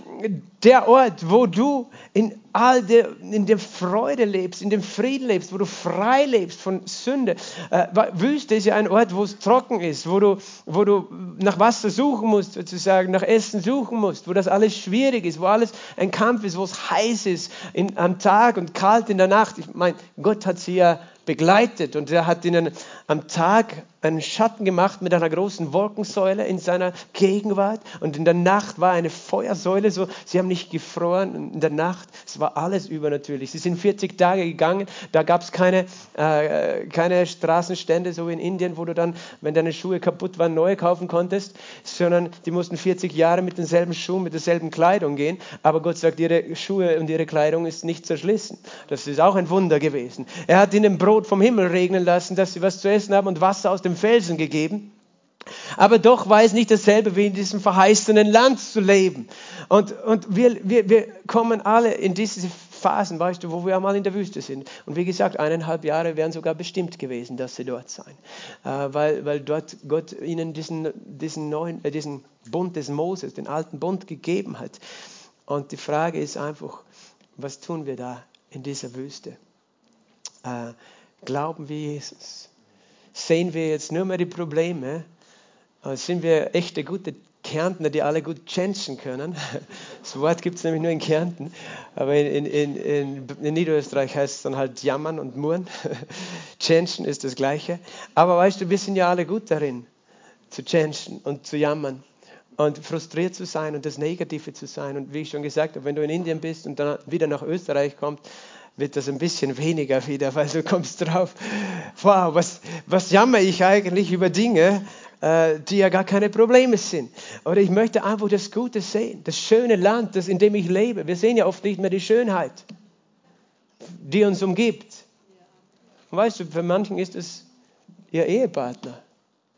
der Ort, wo du in all der, in der Freude lebst, in dem Frieden lebst, wo du frei lebst von Sünde. Äh, Wüste ist ja ein Ort, wo es trocken ist, wo du, wo du nach Wasser suchen musst, sozusagen, nach Essen suchen musst, wo das alles schwierig ist, wo alles ein Kampf ist, wo es heiß ist in, am Tag und kalt in der Nacht. Ich meine, Gott hat sie ja begleitet und er hat ihnen am Tag einen Schatten gemacht mit einer großen Wolkensäule in seiner Gegenwart und in der Nacht war eine Feuersäule, so sie haben nicht gefroren in der Nacht, es war alles übernatürlich. Sie sind 40 Tage gegangen, da gab es keine, äh, keine Straßenstände, so wie in Indien, wo du dann, wenn deine Schuhe kaputt waren, neue kaufen konntest, sondern die mussten 40 Jahre mit denselben Schuhen, mit derselben Kleidung gehen, aber Gott sagt, ihre Schuhe und ihre Kleidung ist nicht zerschlissen. Das ist auch ein Wunder gewesen. Er hat ihnen Brot vom Himmel regnen lassen, dass sie was zu essen haben und Wasser aus dem Felsen gegeben. Aber doch war es nicht dasselbe wie in diesem verheißenen Land zu leben. Und, und wir, wir, wir kommen alle in diese Phasen, weißt du, wo wir einmal in der Wüste sind. Und wie gesagt, eineinhalb Jahre wären sogar bestimmt gewesen, dass sie dort seien. Äh, weil, weil dort Gott ihnen diesen, diesen, neuen, äh, diesen Bund des Moses, den alten Bund gegeben hat. Und die Frage ist einfach, was tun wir da in dieser Wüste? Äh, glauben wir Jesus? sehen wir jetzt nur mehr die Probleme, sind wir echte gute Kärntner, die alle gut tschenschen können. Das Wort gibt es nämlich nur in Kärnten, aber in, in, in, in, Niederösterreich heißt es dann halt jammern und murren. Tschenschen ist das Gleiche. Aber weißt du, wir sind ja alle gut darin, zu tschenschen und zu jammern und frustriert zu sein und das Negative zu sein. Und wie ich schon gesagt habe, wenn du in Indien bist und dann wieder nach Österreich kommst, wird das ein bisschen weniger wieder, weil du kommst drauf, wow, was, was jammer ich eigentlich über Dinge, äh, die ja gar keine Probleme sind. Oder ich möchte einfach das Gute sehen, das schöne Land, das, in dem ich lebe. Wir sehen ja oft nicht mehr die Schönheit, die uns umgibt. Und weißt du, für manchen ist es ihr Ehepartner.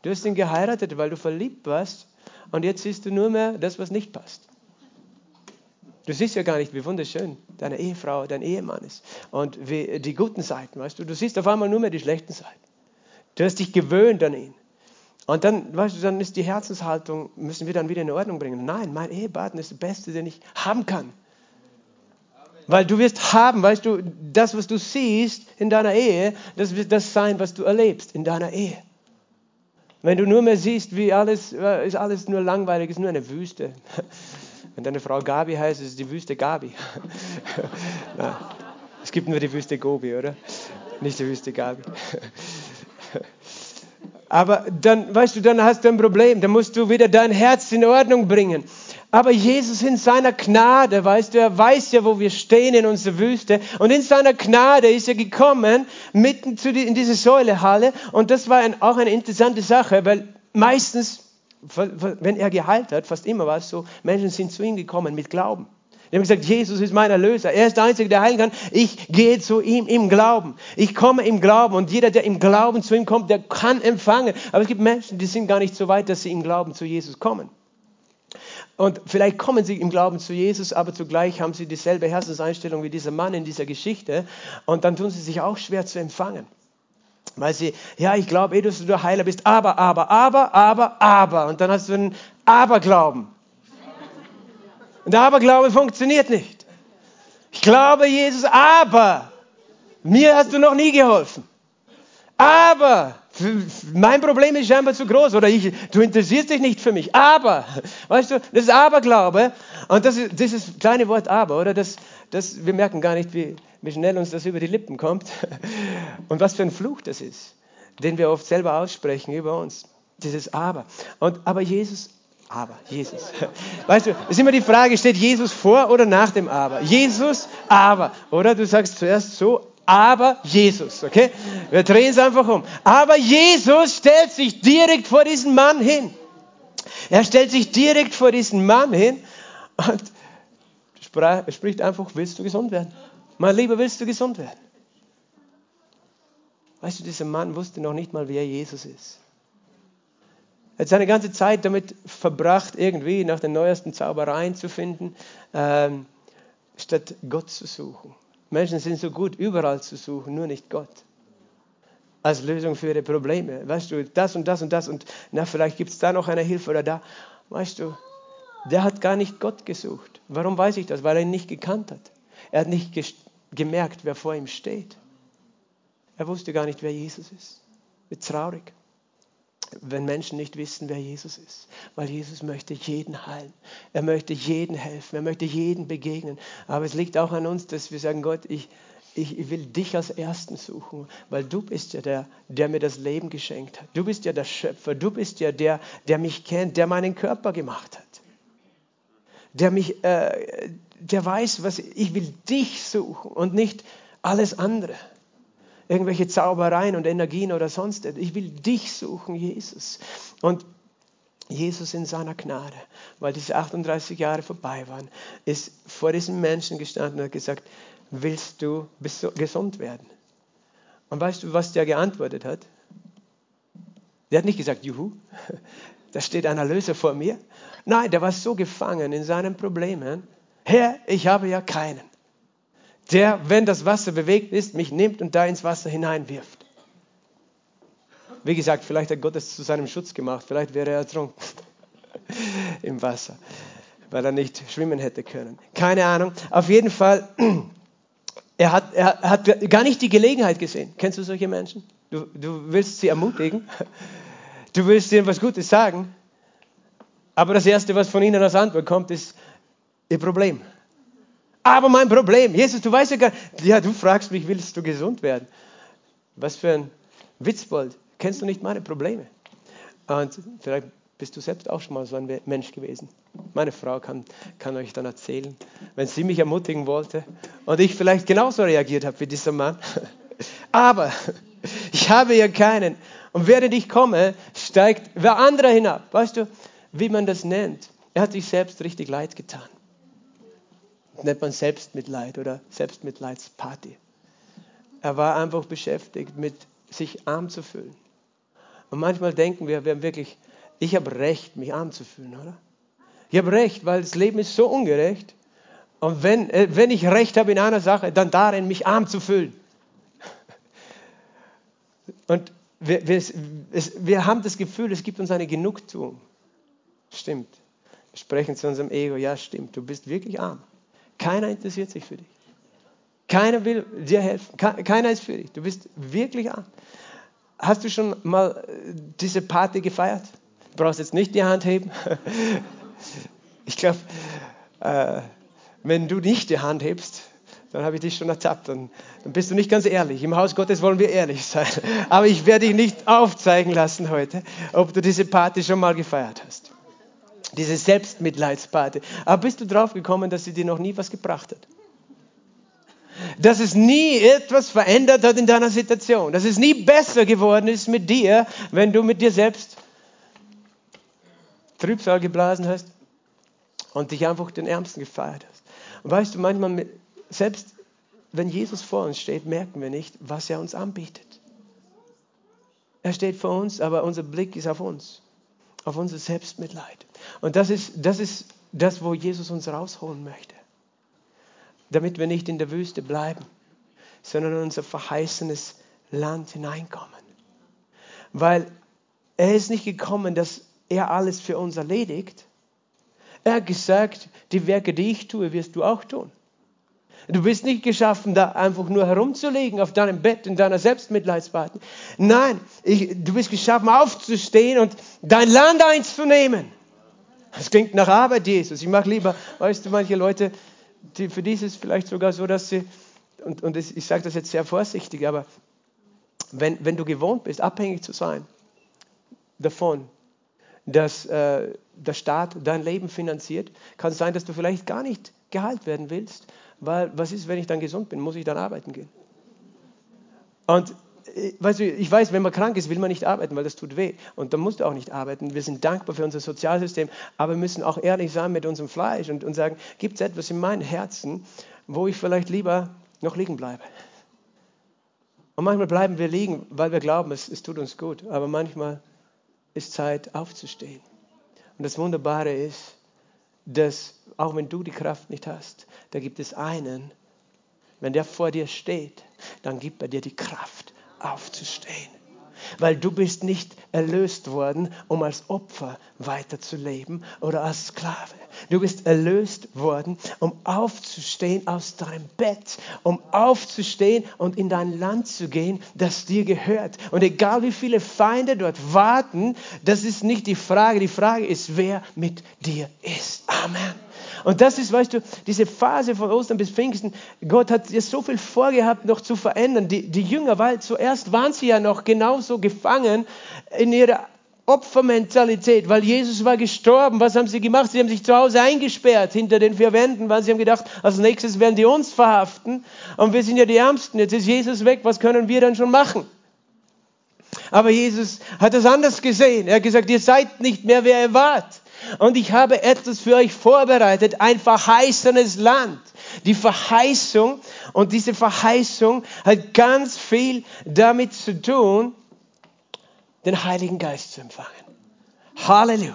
Du hast ihn geheiratet, weil du verliebt warst und jetzt siehst du nur mehr das, was nicht passt. Du siehst ja gar nicht, wie wunderschön deine Ehefrau, dein Ehemann ist. Und wie, die guten Seiten, weißt du. Du siehst auf einmal nur mehr die schlechten Seiten. Du hast dich gewöhnt an ihn. Und dann, weißt du, dann ist die Herzenshaltung, müssen wir dann wieder in Ordnung bringen. Nein, mein Ehepartner ist der Beste, den ich haben kann. Weil du wirst haben, weißt du, das, was du siehst in deiner Ehe, das wird das sein, was du erlebst in deiner Ehe. Wenn du nur mehr siehst, wie alles, ist alles nur langweilig, ist nur eine Wüste Wenn deine Frau Gabi heißt, ist es die Wüste Gabi. Nein, es gibt nur die Wüste Gobi, oder? Nicht die Wüste Gabi. Aber dann, weißt du, dann hast du ein Problem. Dann musst du wieder dein Herz in Ordnung bringen. Aber Jesus in seiner Gnade, weißt du, er weiß ja, wo wir stehen in unserer Wüste. Und in seiner Gnade ist er gekommen, mitten zu die, in diese Säulehalle. Und das war ein, auch eine interessante Sache, weil meistens, wenn er geheilt hat, fast immer war es so, Menschen sind zu ihm gekommen mit Glauben. Die haben gesagt, Jesus ist mein Erlöser. Er ist der Einzige, der heilen kann. Ich gehe zu ihm im Glauben. Ich komme im Glauben. Und jeder, der im Glauben zu ihm kommt, der kann empfangen. Aber es gibt Menschen, die sind gar nicht so weit, dass sie im Glauben zu Jesus kommen. Und vielleicht kommen sie im Glauben zu Jesus, aber zugleich haben sie dieselbe Herzenseinstellung wie dieser Mann in dieser Geschichte. Und dann tun sie sich auch schwer zu empfangen. Weil sie, ja, ich glaube eh, dass du der Heiler bist, aber, aber, aber, aber, aber. Und dann hast du einen Aberglauben. Und der Aberglaube funktioniert nicht. Ich glaube Jesus, aber mir hast du noch nie geholfen. Aber mein Problem ist scheinbar zu groß oder ich, du interessierst dich nicht für mich. Aber, weißt du, das ist Aberglaube. Und das ist dieses kleine Wort aber, oder? Das, das, wir merken gar nicht, wie, wie schnell uns das über die Lippen kommt. Und was für ein Fluch das ist, den wir oft selber aussprechen über uns. Dieses aber. Und, aber Jesus aber, Jesus. Weißt du, es ist immer die Frage, steht Jesus vor oder nach dem Aber? Jesus, aber. Oder du sagst zuerst so, aber Jesus, okay? Wir drehen es einfach um. Aber Jesus stellt sich direkt vor diesen Mann hin. Er stellt sich direkt vor diesen Mann hin und spricht einfach, willst du gesund werden? Mein Lieber, willst du gesund werden? Weißt du, dieser Mann wusste noch nicht mal, wer Jesus ist. Er hat seine ganze Zeit damit verbracht, irgendwie nach den neuesten Zaubereien zu finden, ähm, statt Gott zu suchen. Menschen sind so gut, überall zu suchen, nur nicht Gott. Als Lösung für ihre Probleme. Weißt du, das und das und das und na, vielleicht gibt es da noch eine Hilfe oder da. Weißt du, der hat gar nicht Gott gesucht. Warum weiß ich das? Weil er ihn nicht gekannt hat. Er hat nicht gemerkt, wer vor ihm steht. Er wusste gar nicht, wer Jesus ist. Wie traurig wenn Menschen nicht wissen, wer Jesus ist. Weil Jesus möchte jeden heilen. Er möchte jeden helfen. Er möchte jeden begegnen. Aber es liegt auch an uns, dass wir sagen, Gott, ich, ich, will dich als Ersten suchen, weil du bist ja der, der mir das Leben geschenkt hat. Du bist ja der Schöpfer. Du bist ja der, der mich kennt, der meinen Körper gemacht hat. Der mich, äh, der weiß, was ich will dich suchen und nicht alles andere irgendwelche Zaubereien und Energien oder sonst etwas. Ich will dich suchen, Jesus. Und Jesus in seiner Gnade, weil diese 38 Jahre vorbei waren, ist vor diesem Menschen gestanden und hat gesagt, willst du gesund werden? Und weißt du, was der geantwortet hat? Der hat nicht gesagt, juhu, da steht ein Erlöser vor mir. Nein, der war so gefangen in seinen Problemen. Herr, ich habe ja keinen der, wenn das Wasser bewegt ist, mich nimmt und da ins Wasser hineinwirft. Wie gesagt, vielleicht hat Gott es zu seinem Schutz gemacht, vielleicht wäre er ertrunken im Wasser, weil er nicht schwimmen hätte können. Keine Ahnung. Auf jeden Fall, er hat, er hat gar nicht die Gelegenheit gesehen. Kennst du solche Menschen? Du, du willst sie ermutigen, du willst ihnen was Gutes sagen, aber das Erste, was von ihnen als Antwort kommt, ist ihr Problem. Aber mein Problem, Jesus, du weißt ja gar nicht, ja, du fragst mich, willst du gesund werden? Was für ein Witzbold. Kennst du nicht meine Probleme? Und vielleicht bist du selbst auch schon mal so ein Mensch gewesen. Meine Frau kann, kann euch dann erzählen, wenn sie mich ermutigen wollte und ich vielleicht genauso reagiert habe wie dieser Mann. Aber ich habe ja keinen. Und während ich komme, steigt wer andere hinab. Weißt du, wie man das nennt? Er hat sich selbst richtig leid getan nennt man Selbstmitleid oder Selbstmitleidsparty. Er war einfach beschäftigt mit sich arm zu fühlen. Und manchmal denken wir, wir haben wirklich, ich habe Recht, mich arm zu fühlen, oder? Ich habe Recht, weil das Leben ist so ungerecht. Und wenn, äh, wenn ich Recht habe in einer Sache, dann darin, mich arm zu fühlen. Und wir, wir, wir haben das Gefühl, es gibt uns eine Genugtuung. Stimmt. Wir sprechen zu unserem Ego, ja stimmt, du bist wirklich arm. Keiner interessiert sich für dich. Keiner will dir helfen. Keiner ist für dich. Du bist wirklich arm. Hast du schon mal äh, diese Party gefeiert? Du brauchst jetzt nicht die Hand heben. Ich glaube, äh, wenn du nicht die Hand hebst, dann habe ich dich schon ertappt. Dann, dann bist du nicht ganz ehrlich. Im Haus Gottes wollen wir ehrlich sein. Aber ich werde dich nicht aufzeigen lassen heute, ob du diese Party schon mal gefeiert hast. Diese Selbstmitleidsparty. Aber bist du drauf gekommen, dass sie dir noch nie was gebracht hat? Dass es nie etwas verändert hat in deiner Situation. Dass es nie besser geworden ist mit dir, wenn du mit dir selbst Trübsal geblasen hast und dich einfach den Ärmsten gefeiert hast. Und weißt du, manchmal, selbst wenn Jesus vor uns steht, merken wir nicht, was er uns anbietet. Er steht vor uns, aber unser Blick ist auf uns, auf unser Selbstmitleid. Und das ist das, ist das wo Jesus uns rausholen möchte. Damit wir nicht in der Wüste bleiben, sondern in unser verheißenes Land hineinkommen. Weil er ist nicht gekommen, dass er alles für uns erledigt. Er hat gesagt, die Werke, die ich tue, wirst du auch tun. Du bist nicht geschaffen, da einfach nur herumzulegen auf deinem Bett in deiner Selbstmitleidsparty. Nein, ich, du bist geschaffen, aufzustehen und dein Land einzunehmen. Das klingt nach Arbeit, Jesus. Ich mag lieber, weißt du, manche Leute, die, für die ist es vielleicht sogar so, dass sie, und, und ich sage das jetzt sehr vorsichtig, aber wenn, wenn du gewohnt bist, abhängig zu sein davon, dass äh, der Staat dein Leben finanziert, kann es sein, dass du vielleicht gar nicht geheilt werden willst, weil was ist, wenn ich dann gesund bin? Muss ich dann arbeiten gehen? Und äh, weißt du, ich weiß, wenn man krank ist, will man nicht arbeiten, weil das tut weh. Und dann musst du auch nicht arbeiten. Wir sind dankbar für unser Sozialsystem, aber wir müssen auch ehrlich sein mit unserem Fleisch und, und sagen, gibt es etwas in meinem Herzen, wo ich vielleicht lieber noch liegen bleibe? Und manchmal bleiben wir liegen, weil wir glauben, es, es tut uns gut. Aber manchmal ist Zeit aufzustehen. Und das Wunderbare ist, dass auch wenn du die Kraft nicht hast, da gibt es einen, wenn der vor dir steht, dann gibt er dir die Kraft aufzustehen weil du bist nicht erlöst worden, um als Opfer weiterzuleben oder als Sklave. Du bist erlöst worden, um aufzustehen aus deinem Bett, um aufzustehen und in dein Land zu gehen, das dir gehört. Und egal wie viele Feinde dort warten, das ist nicht die Frage. Die Frage ist, wer mit dir ist. Amen. Und das ist, weißt du, diese Phase von Ostern bis Pfingsten, Gott hat dir so viel vorgehabt, noch zu verändern. Die, die Jünger, weil zuerst waren sie ja noch genauso gefangen in ihrer Opfermentalität, weil Jesus war gestorben. Was haben sie gemacht? Sie haben sich zu Hause eingesperrt hinter den vier Wänden, weil sie haben gedacht, als nächstes werden die uns verhaften und wir sind ja die Ärmsten. Jetzt ist Jesus weg, was können wir dann schon machen? Aber Jesus hat es anders gesehen. Er hat gesagt, ihr seid nicht mehr, wer ihr wart. Und ich habe etwas für euch vorbereitet, ein verheißenes Land. Die Verheißung und diese Verheißung hat ganz viel damit zu tun, den Heiligen Geist zu empfangen. Halleluja.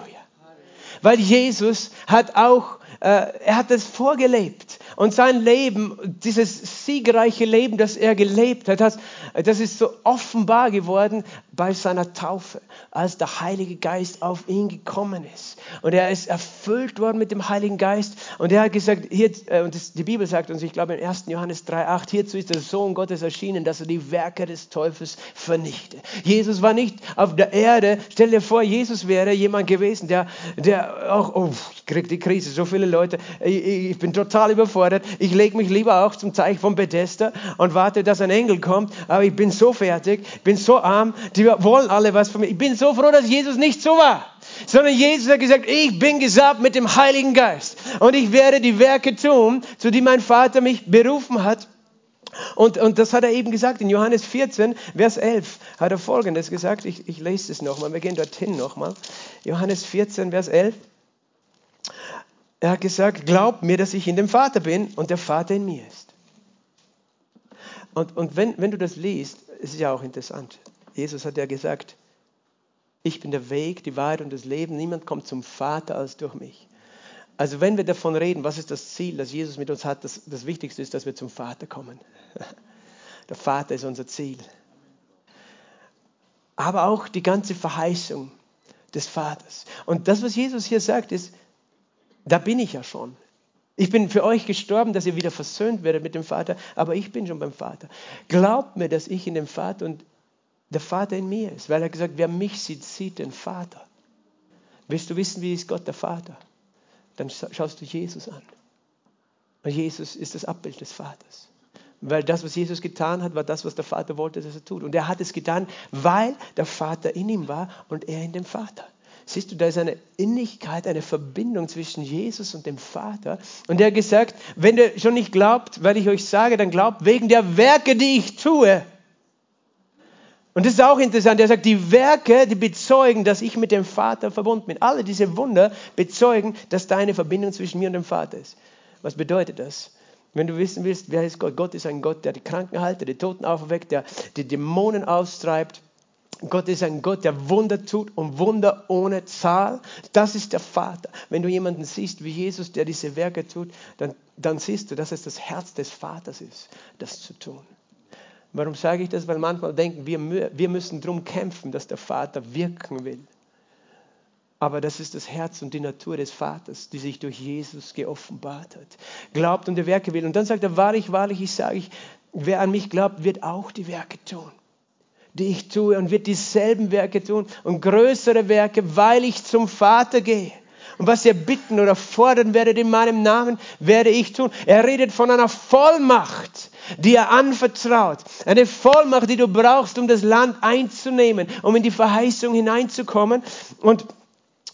Weil Jesus hat auch, äh, er hat es vorgelebt. Und sein Leben, dieses siegreiche Leben, das er gelebt hat, das, das ist so offenbar geworden bei seiner Taufe, als der Heilige Geist auf ihn gekommen ist. Und er ist erfüllt worden mit dem Heiligen Geist. Und er hat gesagt, hier, äh, und das, die Bibel sagt uns, ich glaube in 1. Johannes 3,8, hierzu ist der Sohn Gottes erschienen, dass er die Werke des Teufels vernichte. Jesus war nicht auf der Erde. Stell dir vor, Jesus wäre jemand gewesen, der, der auch, oh, ich krieg die Krise, so viele Leute, ich, ich bin total überfordert. Ich lege mich lieber auch zum Teich von Bethesda und warte, dass ein Engel kommt. Aber ich bin so fertig, bin so arm, die wollen alle was von mir. Ich bin so froh, dass Jesus nicht so war sondern Jesus hat gesagt, ich bin gesalbt mit dem Heiligen Geist und ich werde die Werke tun, zu die mein Vater mich berufen hat. Und, und das hat er eben gesagt in Johannes 14, Vers 11 hat er Folgendes gesagt. Ich, ich lese es nochmal, wir gehen dorthin nochmal. Johannes 14, Vers 11. Er hat gesagt, glaubt mir, dass ich in dem Vater bin und der Vater in mir ist. Und, und wenn, wenn du das liest, ist es ja auch interessant. Jesus hat ja gesagt, ich bin der Weg, die Wahrheit und das Leben. Niemand kommt zum Vater als durch mich. Also wenn wir davon reden, was ist das Ziel, das Jesus mit uns hat, das, das Wichtigste ist, dass wir zum Vater kommen. Der Vater ist unser Ziel. Aber auch die ganze Verheißung des Vaters. Und das, was Jesus hier sagt, ist, da bin ich ja schon. Ich bin für euch gestorben, dass ihr wieder versöhnt werdet mit dem Vater, aber ich bin schon beim Vater. Glaubt mir, dass ich in dem Vater und der Vater in mir ist, weil er gesagt, wer mich sieht, sieht den Vater. Willst du wissen, wie ist Gott der Vater? dann schaust du Jesus an. Und Jesus ist das Abbild des Vaters. Weil das, was Jesus getan hat, war das, was der Vater wollte, dass er tut. Und er hat es getan, weil der Vater in ihm war und er in dem Vater. Siehst du, da ist eine Innigkeit, eine Verbindung zwischen Jesus und dem Vater. Und er hat gesagt, wenn ihr schon nicht glaubt, weil ich euch sage, dann glaubt wegen der Werke, die ich tue. Und das ist auch interessant. Er sagt, die Werke, die bezeugen, dass ich mit dem Vater verbunden bin. Alle diese Wunder bezeugen, dass da eine Verbindung zwischen mir und dem Vater ist. Was bedeutet das? Wenn du wissen willst, wer ist Gott? Gott ist ein Gott, der die Kranken haltet, die Toten auferweckt, der die Dämonen austreibt. Gott ist ein Gott, der Wunder tut und Wunder ohne Zahl. Das ist der Vater. Wenn du jemanden siehst wie Jesus, der diese Werke tut, dann, dann siehst du, dass es das Herz des Vaters ist, das zu tun. Warum sage ich das? Weil manchmal denken wir, wir müssen darum kämpfen, dass der Vater wirken will. Aber das ist das Herz und die Natur des Vaters, die sich durch Jesus geoffenbart hat. Glaubt und die Werke will. Und dann sagt er, wahrlich, wahrlich, ich sage, wer an mich glaubt, wird auch die Werke tun, die ich tue und wird dieselben Werke tun und größere Werke, weil ich zum Vater gehe. Und was ihr bitten oder fordern werdet in meinem Namen, werde ich tun. Er redet von einer Vollmacht, die er anvertraut. Eine Vollmacht, die du brauchst, um das Land einzunehmen, um in die Verheißung hineinzukommen. Und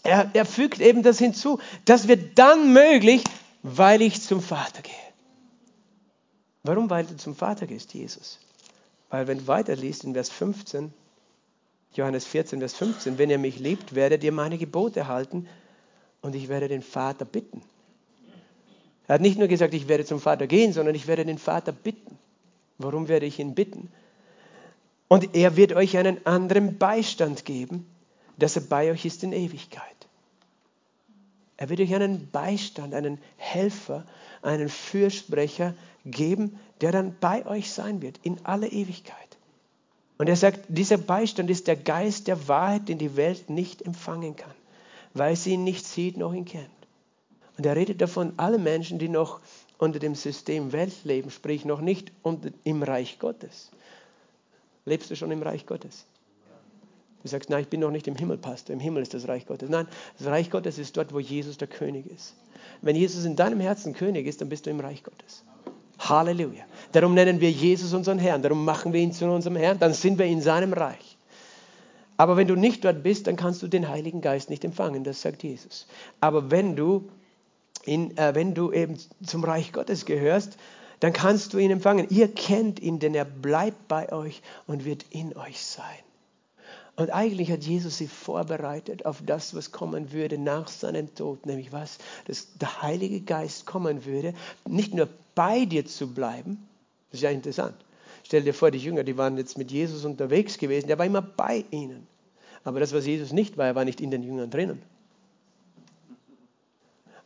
er, er fügt eben das hinzu. Das wird dann möglich, weil ich zum Vater gehe. Warum? Weil du zum Vater gehst, Jesus. Weil wenn du weiterliest in Vers 15, Johannes 14, Vers 15, wenn ihr mich liebt, werdet ihr meine Gebote halten und ich werde den Vater bitten. Er hat nicht nur gesagt, ich werde zum Vater gehen, sondern ich werde den Vater bitten. Warum werde ich ihn bitten? Und er wird euch einen anderen Beistand geben, dass er bei euch ist in Ewigkeit. Er wird euch einen Beistand, einen Helfer, einen Fürsprecher geben, der dann bei euch sein wird in alle Ewigkeit. Und er sagt, dieser Beistand ist der Geist der Wahrheit, den die Welt nicht empfangen kann, weil sie ihn nicht sieht noch ihn kennt. Und er redet davon, alle Menschen, die noch unter dem System Welt leben, sprich noch nicht unter, im Reich Gottes. Lebst du schon im Reich Gottes? Du sagst, nein, ich bin noch nicht im Himmel, Pastor. Im Himmel ist das Reich Gottes. Nein, das Reich Gottes ist dort, wo Jesus der König ist. Wenn Jesus in deinem Herzen König ist, dann bist du im Reich Gottes. Halleluja. Darum nennen wir Jesus unseren Herrn. Darum machen wir ihn zu unserem Herrn. Dann sind wir in seinem Reich. Aber wenn du nicht dort bist, dann kannst du den Heiligen Geist nicht empfangen. Das sagt Jesus. Aber wenn du, in, äh, wenn du eben zum Reich Gottes gehörst, dann kannst du ihn empfangen. Ihr kennt ihn, denn er bleibt bei euch und wird in euch sein. Und eigentlich hat Jesus sie vorbereitet auf das, was kommen würde nach seinem Tod, nämlich was? Dass der Heilige Geist kommen würde, nicht nur bei dir zu bleiben, das ist ja interessant. Stell dir vor, die Jünger, die waren jetzt mit Jesus unterwegs gewesen, der war immer bei ihnen. Aber das, was Jesus nicht war, er war nicht in den Jüngern drinnen.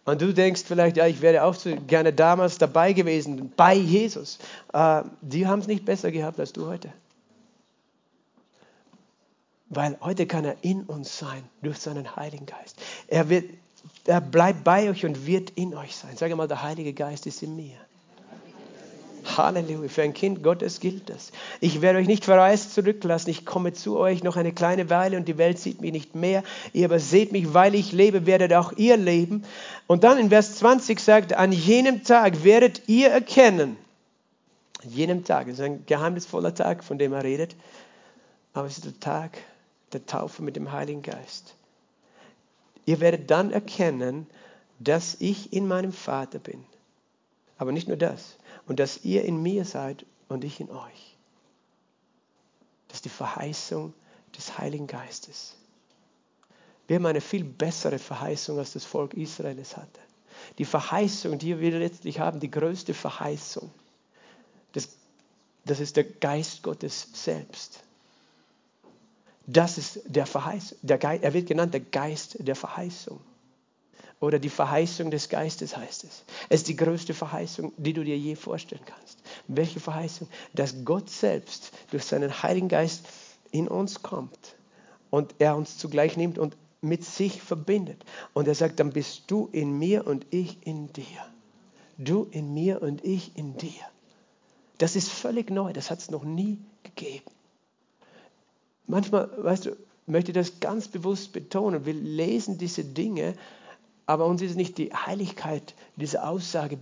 Und du denkst vielleicht, ja, ich wäre auch so gerne damals dabei gewesen, bei Jesus. Äh, die haben es nicht besser gehabt als du heute. Weil heute kann er in uns sein durch seinen Heiligen Geist. Er, wird, er bleibt bei euch und wird in euch sein. Sag mal, der Heilige Geist ist in mir. Halleluja. Für ein Kind Gottes gilt das. Ich werde euch nicht verreist zurücklassen. Ich komme zu euch noch eine kleine Weile und die Welt sieht mich nicht mehr. Ihr aber seht mich, weil ich lebe, werdet auch ihr leben. Und dann in Vers 20 sagt, an jenem Tag werdet ihr erkennen. An jenem Tag, das ist ein geheimnisvoller Tag, von dem er redet. Aber es ist der Tag, der Taufe mit dem Heiligen Geist. Ihr werdet dann erkennen, dass ich in meinem Vater bin. Aber nicht nur das. Und dass ihr in mir seid und ich in euch. Das ist die Verheißung des Heiligen Geistes. Wir haben eine viel bessere Verheißung, als das Volk Israel es hatte. Die Verheißung, die wir letztlich haben, die größte Verheißung, das, das ist der Geist Gottes selbst. Das ist der Verheißung. Der Geist, er wird genannt der Geist der Verheißung. Oder die Verheißung des Geistes heißt es. Es ist die größte Verheißung, die du dir je vorstellen kannst. Welche Verheißung? Dass Gott selbst durch seinen Heiligen Geist in uns kommt und er uns zugleich nimmt und mit sich verbindet. Und er sagt, dann bist du in mir und ich in dir. Du in mir und ich in dir. Das ist völlig neu, das hat es noch nie gegeben. Manchmal, weißt du, möchte das ganz bewusst betonen. Wir lesen diese Dinge aber uns ist nicht die Heiligkeit dieser Aussage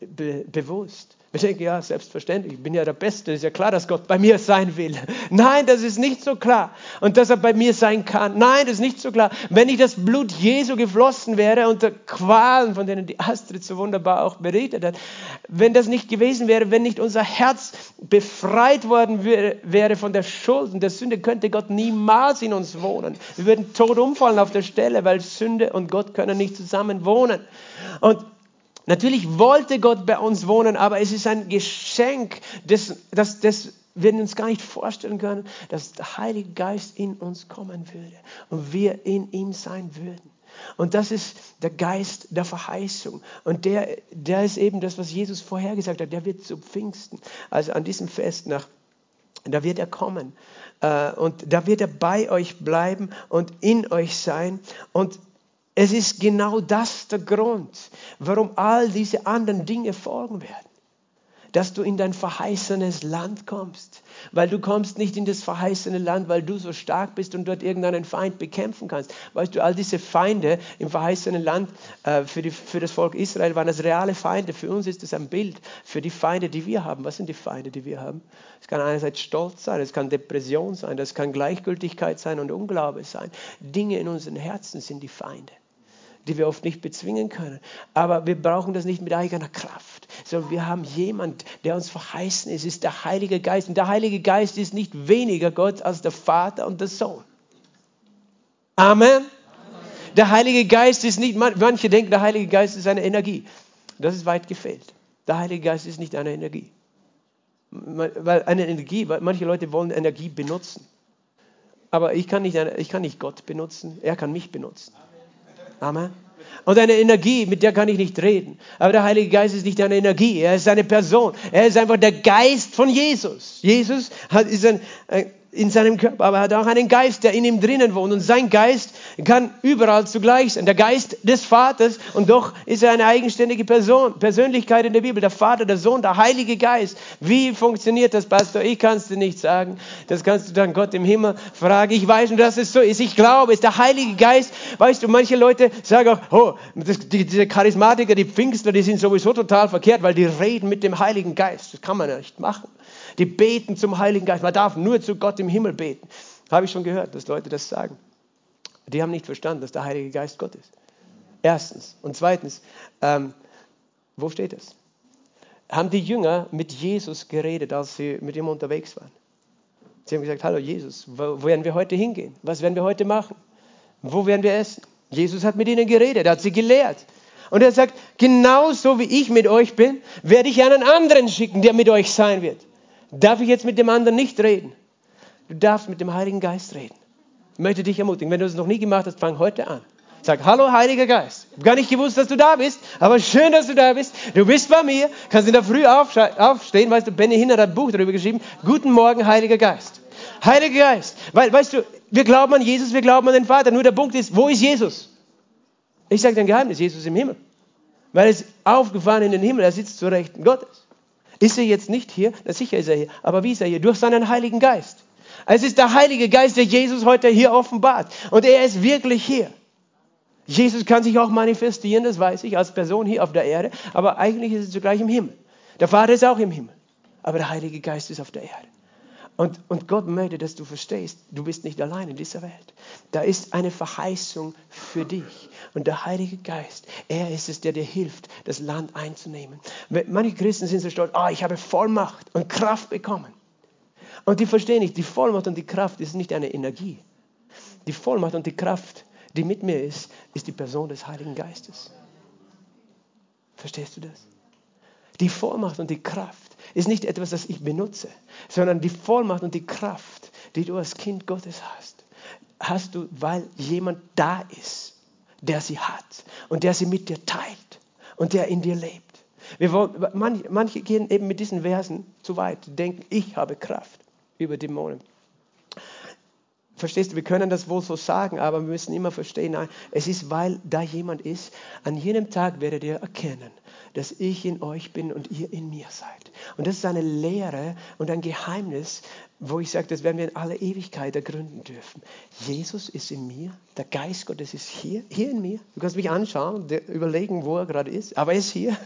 be bewusst. Wir denken, ja, selbstverständlich, ich bin ja der Beste, ist ja klar, dass Gott bei mir sein will. Nein, das ist nicht so klar. Und dass er bei mir sein kann. Nein, das ist nicht so klar. Wenn nicht das Blut Jesu geflossen wäre unter Qualen, von denen die Astrid so wunderbar auch berichtet hat, wenn das nicht gewesen wäre, wenn nicht unser Herz befreit worden wäre von der Schuld und der Sünde, könnte Gott niemals in uns wohnen. Wir würden tot umfallen auf der Stelle, weil Sünde und Gott können nicht zusammen wohnen. Und Natürlich wollte Gott bei uns wohnen, aber es ist ein Geschenk, das, das, das wir uns gar nicht vorstellen können, dass der Heilige Geist in uns kommen würde und wir in ihm sein würden. Und das ist der Geist der Verheißung. Und der, der ist eben das, was Jesus vorhergesagt hat. Der wird zu Pfingsten, also an diesem Fest nach, da wird er kommen. Äh, und da wird er bei euch bleiben und in euch sein. Und es ist genau das der Grund, warum all diese anderen Dinge folgen werden. Dass du in dein verheißenes Land kommst. Weil du kommst nicht in das verheißene Land, weil du so stark bist und dort irgendeinen Feind bekämpfen kannst. Weißt du, all diese Feinde im verheißenen Land äh, für, die, für das Volk Israel waren das reale Feinde. Für uns ist es ein Bild für die Feinde, die wir haben. Was sind die Feinde, die wir haben? Es kann einerseits Stolz sein, es kann Depression sein, das kann Gleichgültigkeit sein und Unglaube sein. Dinge in unseren Herzen sind die Feinde die wir oft nicht bezwingen können. Aber wir brauchen das nicht mit eigener Kraft, sondern wir haben jemand, der uns verheißen ist, ist der Heilige Geist. Und der Heilige Geist ist nicht weniger Gott als der Vater und der Sohn. Amen. Der Heilige Geist ist nicht, manche denken, der Heilige Geist ist eine Energie. Das ist weit gefehlt. Der Heilige Geist ist nicht eine Energie. Weil eine Energie, weil manche Leute wollen Energie benutzen. Aber ich kann, nicht, ich kann nicht Gott benutzen, er kann mich benutzen. Amen. Und eine Energie, mit der kann ich nicht reden. Aber der Heilige Geist ist nicht eine Energie, er ist eine Person. Er ist einfach der Geist von Jesus. Jesus hat, ist ein, ein in seinem Körper, aber er hat auch einen Geist, der in ihm drinnen wohnt. Und sein Geist kann überall zugleich sein. Der Geist des Vaters und doch ist er eine eigenständige Person, Persönlichkeit in der Bibel. Der Vater, der Sohn, der Heilige Geist. Wie funktioniert das, Pastor? Ich kann es dir nicht sagen. Das kannst du dann Gott im Himmel fragen. Ich weiß nur, dass es so ist. Ich glaube, es ist der Heilige Geist. Weißt du, manche Leute sagen auch, oh, das, die, diese Charismatiker, die Pfingstler, die sind sowieso total verkehrt, weil die reden mit dem Heiligen Geist. Das kann man ja nicht machen. Die beten zum Heiligen Geist. Man darf nur zu Gott im Himmel beten. Habe ich schon gehört, dass Leute das sagen. Die haben nicht verstanden, dass der Heilige Geist Gott ist. Erstens. Und zweitens, ähm, wo steht das? Haben die Jünger mit Jesus geredet, als sie mit ihm unterwegs waren? Sie haben gesagt, hallo Jesus, wo werden wir heute hingehen? Was werden wir heute machen? Wo werden wir essen? Jesus hat mit ihnen geredet, er hat sie gelehrt. Und er sagt, genauso wie ich mit euch bin, werde ich einen anderen schicken, der mit euch sein wird. Darf ich jetzt mit dem anderen nicht reden? Du darfst mit dem Heiligen Geist reden. Ich möchte dich ermutigen, wenn du es noch nie gemacht hast, fang heute an. Sag, hallo Heiliger Geist. Ich habe gar nicht gewusst, dass du da bist, aber schön, dass du da bist. Du bist bei mir, kannst in der Früh aufstehen, weißt du, Benny Hinner hat ein Buch darüber geschrieben. Guten Morgen, Heiliger Geist. Heiliger Geist, weil, weißt du, wir glauben an Jesus, wir glauben an den Vater. Nur der Punkt ist, wo ist Jesus? Ich sage dein Geheimnis, Jesus im Himmel. Weil er ist aufgefahren in den Himmel, er sitzt zu Rechten Gottes. Ist er jetzt nicht hier? Na sicher ist er hier. Aber wie ist er hier? Durch seinen Heiligen Geist. Es ist der Heilige Geist, der Jesus heute hier offenbart. Und er ist wirklich hier. Jesus kann sich auch manifestieren, das weiß ich, als Person hier auf der Erde. Aber eigentlich ist er zugleich im Himmel. Der Vater ist auch im Himmel. Aber der Heilige Geist ist auf der Erde. Und, und Gott möchte, dass du verstehst, du bist nicht allein in dieser Welt. Da ist eine Verheißung für dich. Und der Heilige Geist, er ist es, der dir hilft, das Land einzunehmen. Manche Christen sind so stolz, oh, ich habe Vollmacht und Kraft bekommen. Und die verstehen nicht, die Vollmacht und die Kraft ist nicht eine Energie. Die Vollmacht und die Kraft, die mit mir ist, ist die Person des Heiligen Geistes. Verstehst du das? Die Vollmacht und die Kraft ist nicht etwas, das ich benutze, sondern die Vollmacht und die Kraft, die du als Kind Gottes hast, hast du, weil jemand da ist, der sie hat und der sie mit dir teilt und der in dir lebt. Wir wollen, manche, manche gehen eben mit diesen Versen zu weit, denken, ich habe Kraft über Dämonen. Verstehst du, wir können das wohl so sagen, aber wir müssen immer verstehen, nein, es ist, weil da jemand ist. An jedem Tag werdet ihr erkennen, dass ich in euch bin und ihr in mir seid. Und das ist eine Lehre und ein Geheimnis, wo ich sage, das werden wir in aller Ewigkeit ergründen dürfen. Jesus ist in mir, der Geist Gottes ist hier, hier in mir. Du kannst mich anschauen überlegen, wo er gerade ist, aber er ist hier.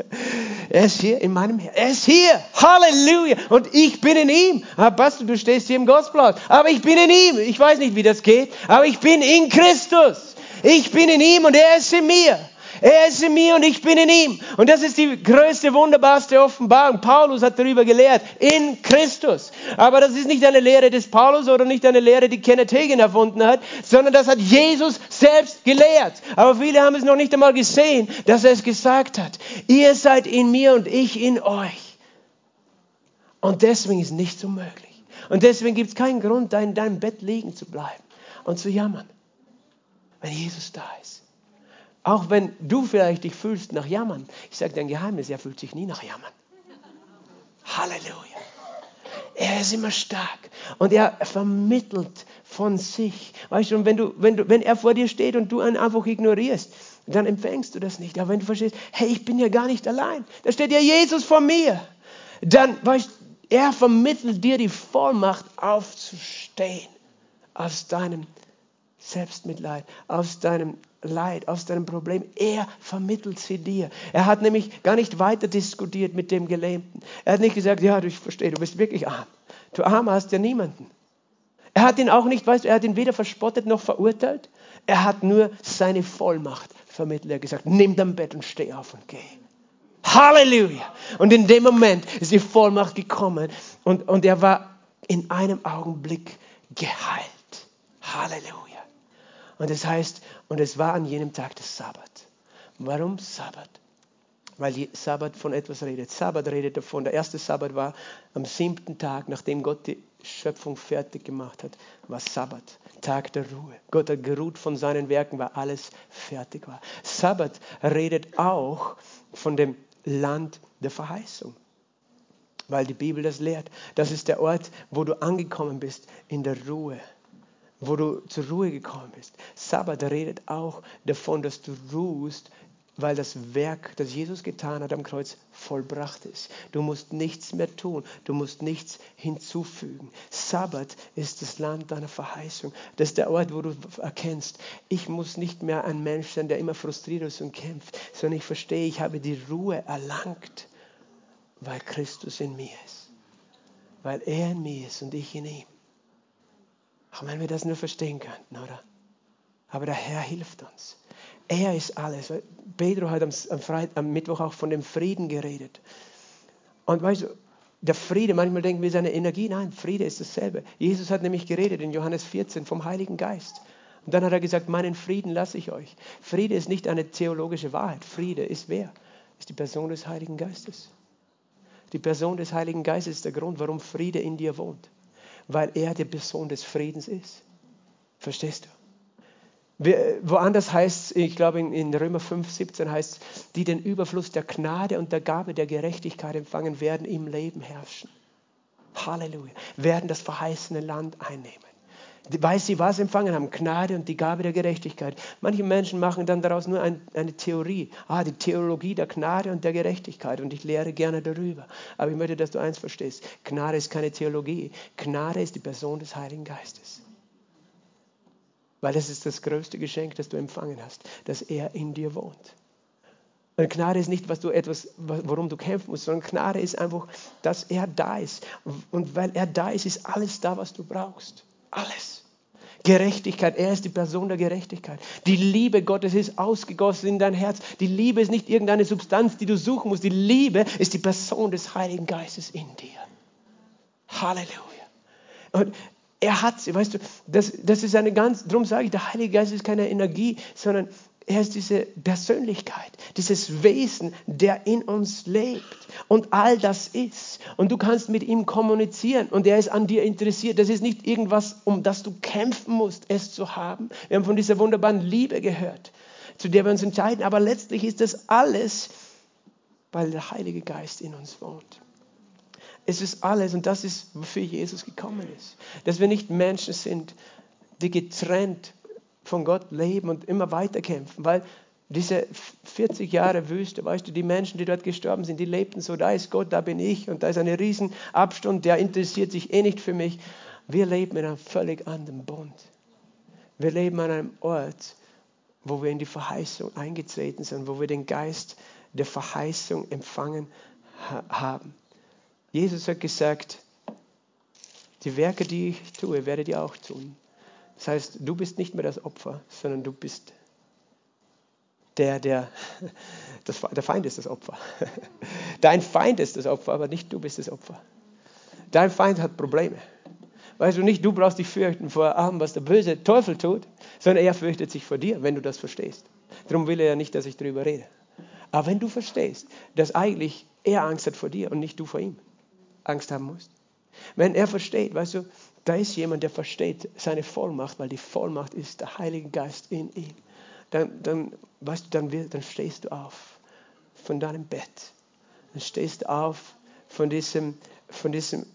Er ist hier in meinem Herzen. Er ist hier. Halleluja. Und ich bin in ihm. Ah, Pastor, du stehst hier im Gottesblatt. Aber ich bin in ihm. Ich weiß nicht, wie das geht, aber ich bin in Christus. Ich bin in ihm und er ist in mir. Er ist in mir und ich bin in ihm. Und das ist die größte, wunderbarste Offenbarung. Paulus hat darüber gelehrt, in Christus. Aber das ist nicht eine Lehre des Paulus oder nicht eine Lehre, die Kenneth Hagin erfunden hat, sondern das hat Jesus selbst gelehrt. Aber viele haben es noch nicht einmal gesehen, dass er es gesagt hat. Ihr seid in mir und ich in euch. Und deswegen ist nichts unmöglich. Und deswegen gibt es keinen Grund, in deinem Bett liegen zu bleiben und zu jammern, wenn Jesus da ist. Auch wenn du vielleicht dich fühlst nach Jammern. Ich sage dir ein Geheimnis, er fühlt sich nie nach Jammern. Halleluja. Er ist immer stark und er vermittelt von sich. Weißt du, wenn, du, wenn, du, wenn er vor dir steht und du ihn einfach ignorierst, dann empfängst du das nicht. Aber wenn du verstehst, hey, ich bin ja gar nicht allein, da steht ja Jesus vor mir, dann, weißt er vermittelt dir die Vollmacht aufzustehen aus deinem Selbstmitleid, aus deinem Leid, aus deinem Problem. Er vermittelt sie dir. Er hat nämlich gar nicht weiter diskutiert mit dem Gelähmten. Er hat nicht gesagt, ja, ich verstehe, du bist wirklich arm. Du arm hast ja niemanden. Er hat ihn auch nicht, weißt du, er hat ihn weder verspottet noch verurteilt. Er hat nur seine Vollmacht vermittelt. Er hat gesagt, nimm dein Bett und steh auf und geh. Halleluja! Und in dem Moment ist die Vollmacht gekommen und, und er war in einem Augenblick geheilt. Halleluja! Und es das heißt, und es war an jenem Tag des Sabbat. Warum Sabbat? Weil die Sabbat von etwas redet. Sabbat redet davon. Der erste Sabbat war am siebten Tag, nachdem Gott die Schöpfung fertig gemacht hat, war Sabbat, Tag der Ruhe. Gott hat geruht von seinen Werken, weil alles fertig war. Sabbat redet auch von dem Land der Verheißung weil die Bibel das lehrt. Das ist der Ort, wo du angekommen bist in der Ruhe wo du zur Ruhe gekommen bist. Sabbat redet auch davon, dass du ruhst, weil das Werk, das Jesus getan hat am Kreuz, vollbracht ist. Du musst nichts mehr tun, du musst nichts hinzufügen. Sabbat ist das Land deiner Verheißung. Das ist der Ort, wo du erkennst, ich muss nicht mehr ein Mensch sein, der immer frustriert ist und kämpft, sondern ich verstehe, ich habe die Ruhe erlangt, weil Christus in mir ist. Weil er in mir ist und ich in ihm. Auch wenn wir das nur verstehen könnten, oder? Aber der Herr hilft uns. Er ist alles. Pedro hat am, Freit am Mittwoch auch von dem Frieden geredet. Und weißt du, der Friede, manchmal denken wir seine Energie, nein, Friede ist dasselbe. Jesus hat nämlich geredet in Johannes 14 vom Heiligen Geist. Und dann hat er gesagt, meinen Frieden lasse ich euch. Friede ist nicht eine theologische Wahrheit. Friede ist wer? Ist die Person des Heiligen Geistes. Die Person des Heiligen Geistes ist der Grund, warum Friede in dir wohnt weil er die Person des Friedens ist. Verstehst du? Woanders heißt es, ich glaube in, Römer 5, 17 heißt es, die den Überfluss der Gnade und der Gabe der Gerechtigkeit empfangen, werden im Leben herrschen. Halleluja. Werden das verheißene Land einnehmen weil sie was empfangen haben, Gnade und die Gabe der Gerechtigkeit. Manche Menschen machen dann daraus nur ein, eine Theorie, ah, die Theologie der Gnade und der Gerechtigkeit und ich lehre gerne darüber. Aber ich möchte, dass du eins verstehst, Gnade ist keine Theologie, Gnade ist die Person des Heiligen Geistes. Weil das ist das größte Geschenk, das du empfangen hast, dass er in dir wohnt. Und Gnade ist nicht, was du etwas, worum du kämpfen musst, sondern Gnade ist einfach, dass er da ist. Und weil er da ist, ist alles da, was du brauchst. Alles. Gerechtigkeit, er ist die Person der Gerechtigkeit. Die Liebe Gottes ist ausgegossen in dein Herz. Die Liebe ist nicht irgendeine Substanz, die du suchen musst. Die Liebe ist die Person des Heiligen Geistes in dir. Halleluja. Und er hat sie, weißt du, das, das ist eine ganz, darum sage ich, der Heilige Geist ist keine Energie, sondern er ist diese Persönlichkeit, dieses Wesen, der in uns lebt und all das ist. Und du kannst mit ihm kommunizieren und er ist an dir interessiert. Das ist nicht irgendwas, um das du kämpfen musst, es zu haben. Wir haben von dieser wunderbaren Liebe gehört, zu der wir uns entscheiden. Aber letztlich ist das alles, weil der Heilige Geist in uns wohnt. Es ist alles und das ist, wofür Jesus gekommen ist. Dass wir nicht Menschen sind, die getrennt von Gott leben und immer weiter kämpfen, weil diese 40 Jahre Wüste, weißt du, die Menschen, die dort gestorben sind, die lebten so, da ist Gott, da bin ich und da ist ein riesen Abstand, der interessiert sich eh nicht für mich. Wir leben in einem völlig anderen Bund. Wir leben an einem Ort, wo wir in die Verheißung eingetreten sind, wo wir den Geist der Verheißung empfangen haben. Jesus hat gesagt, die Werke, die ich tue, werdet ihr auch tun. Das heißt, du bist nicht mehr das Opfer, sondern du bist der, der, das, der Feind ist das Opfer. Dein Feind ist das Opfer, aber nicht du bist das Opfer. Dein Feind hat Probleme. Weißt du nicht, du brauchst dich fürchten vor allem, was der böse Teufel tut, sondern er fürchtet sich vor dir, wenn du das verstehst. Darum will er ja nicht, dass ich darüber rede. Aber wenn du verstehst, dass eigentlich er Angst hat vor dir und nicht du vor ihm Angst haben musst. Wenn er versteht, weißt du, da ist jemand, der versteht seine Vollmacht, weil die Vollmacht ist der Heilige Geist in ihm dann, dann, weißt du, dann, dann stehst du auf von deinem Bett. Dann stehst du auf von diesem, von diesem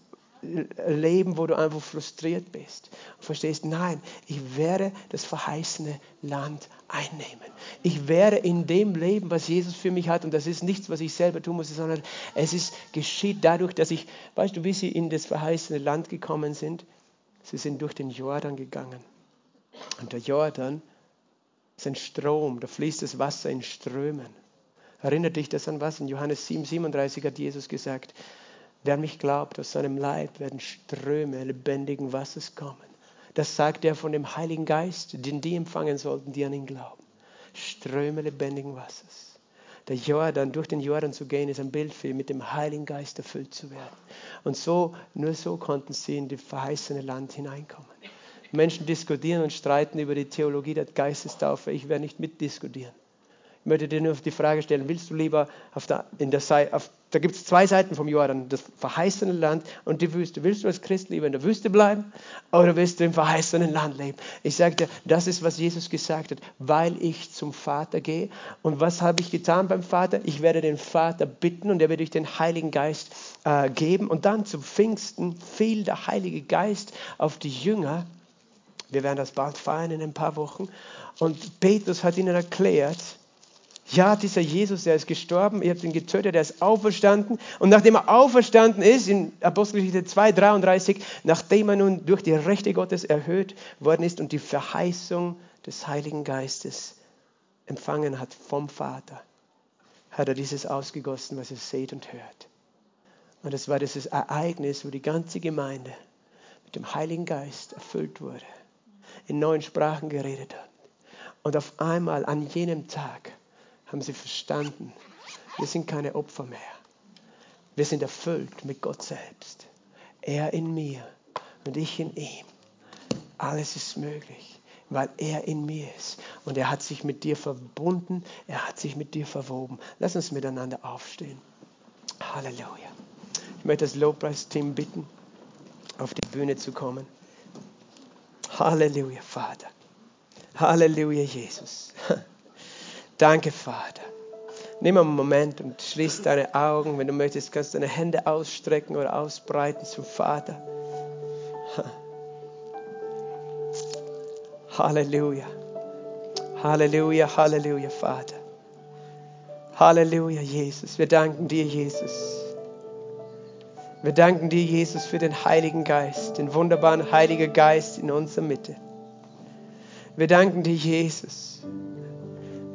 Leben, wo du einfach frustriert bist und verstehst, nein, ich werde das verheißene Land einnehmen. Ich werde in dem Leben, was Jesus für mich hat, und das ist nichts, was ich selber tun muss, sondern es ist, geschieht dadurch, dass ich, weißt du, wie sie in das verheißene Land gekommen sind? Sie sind durch den Jordan gegangen. Und der Jordan ist ein Strom, da fließt das Wasser in Strömen. Erinnert dich das an was? In Johannes 7, 37 hat Jesus gesagt, wer mich glaubt, aus seinem Leib werden Ströme lebendigen Wassers kommen. Das sagt er von dem Heiligen Geist, den die empfangen sollten, die an ihn glauben. Ströme lebendigen Wassers. Der Jordan, durch den Jordan zu gehen, ist ein Bild für mit dem Heiligen Geist erfüllt zu werden. Und so, nur so konnten sie in das verheißene Land hineinkommen. Menschen diskutieren und streiten über die Theologie der Geistestaufe. Ich werde nicht mitdiskutieren. Möchte dir nur die Frage stellen, willst du lieber auf der, in der Seite, auf, da gibt es zwei Seiten vom Jordan, das verheißene Land und die Wüste. Willst du als Christ lieber in der Wüste bleiben oder willst du im verheißenen Land leben? Ich sage dir, das ist, was Jesus gesagt hat, weil ich zum Vater gehe. Und was habe ich getan beim Vater? Ich werde den Vater bitten und er wird durch den Heiligen Geist äh, geben. Und dann zum Pfingsten fiel der Heilige Geist auf die Jünger wir werden das bald feiern in ein paar Wochen. Und Petrus hat ihnen erklärt, ja, dieser Jesus, der ist gestorben, ihr habt ihn getötet, er ist auferstanden. Und nachdem er auferstanden ist, in Apostelgeschichte 2, 33, nachdem er nun durch die Rechte Gottes erhöht worden ist und die Verheißung des Heiligen Geistes empfangen hat vom Vater, hat er dieses ausgegossen, was ihr seht und hört. Und das war dieses Ereignis, wo die ganze Gemeinde mit dem Heiligen Geist erfüllt wurde in neuen Sprachen geredet hat. Und auf einmal an jenem Tag haben sie verstanden, wir sind keine Opfer mehr. Wir sind erfüllt mit Gott selbst. Er in mir und ich in ihm. Alles ist möglich, weil er in mir ist. Und er hat sich mit dir verbunden, er hat sich mit dir verwoben. Lass uns miteinander aufstehen. Halleluja. Ich möchte das Lobpreisteam bitten, auf die Bühne zu kommen. Halleluja, Vater. Halleluja, Jesus. Danke, Vater. Nimm einen Moment und schließ deine Augen. Wenn du möchtest, kannst du deine Hände ausstrecken oder ausbreiten zum Vater. Halleluja. Halleluja, Halleluja, Vater. Halleluja, Jesus. Wir danken dir, Jesus. Wir danken dir, Jesus, für den Heiligen Geist, den wunderbaren Heiligen Geist in unserer Mitte. Wir danken dir, Jesus,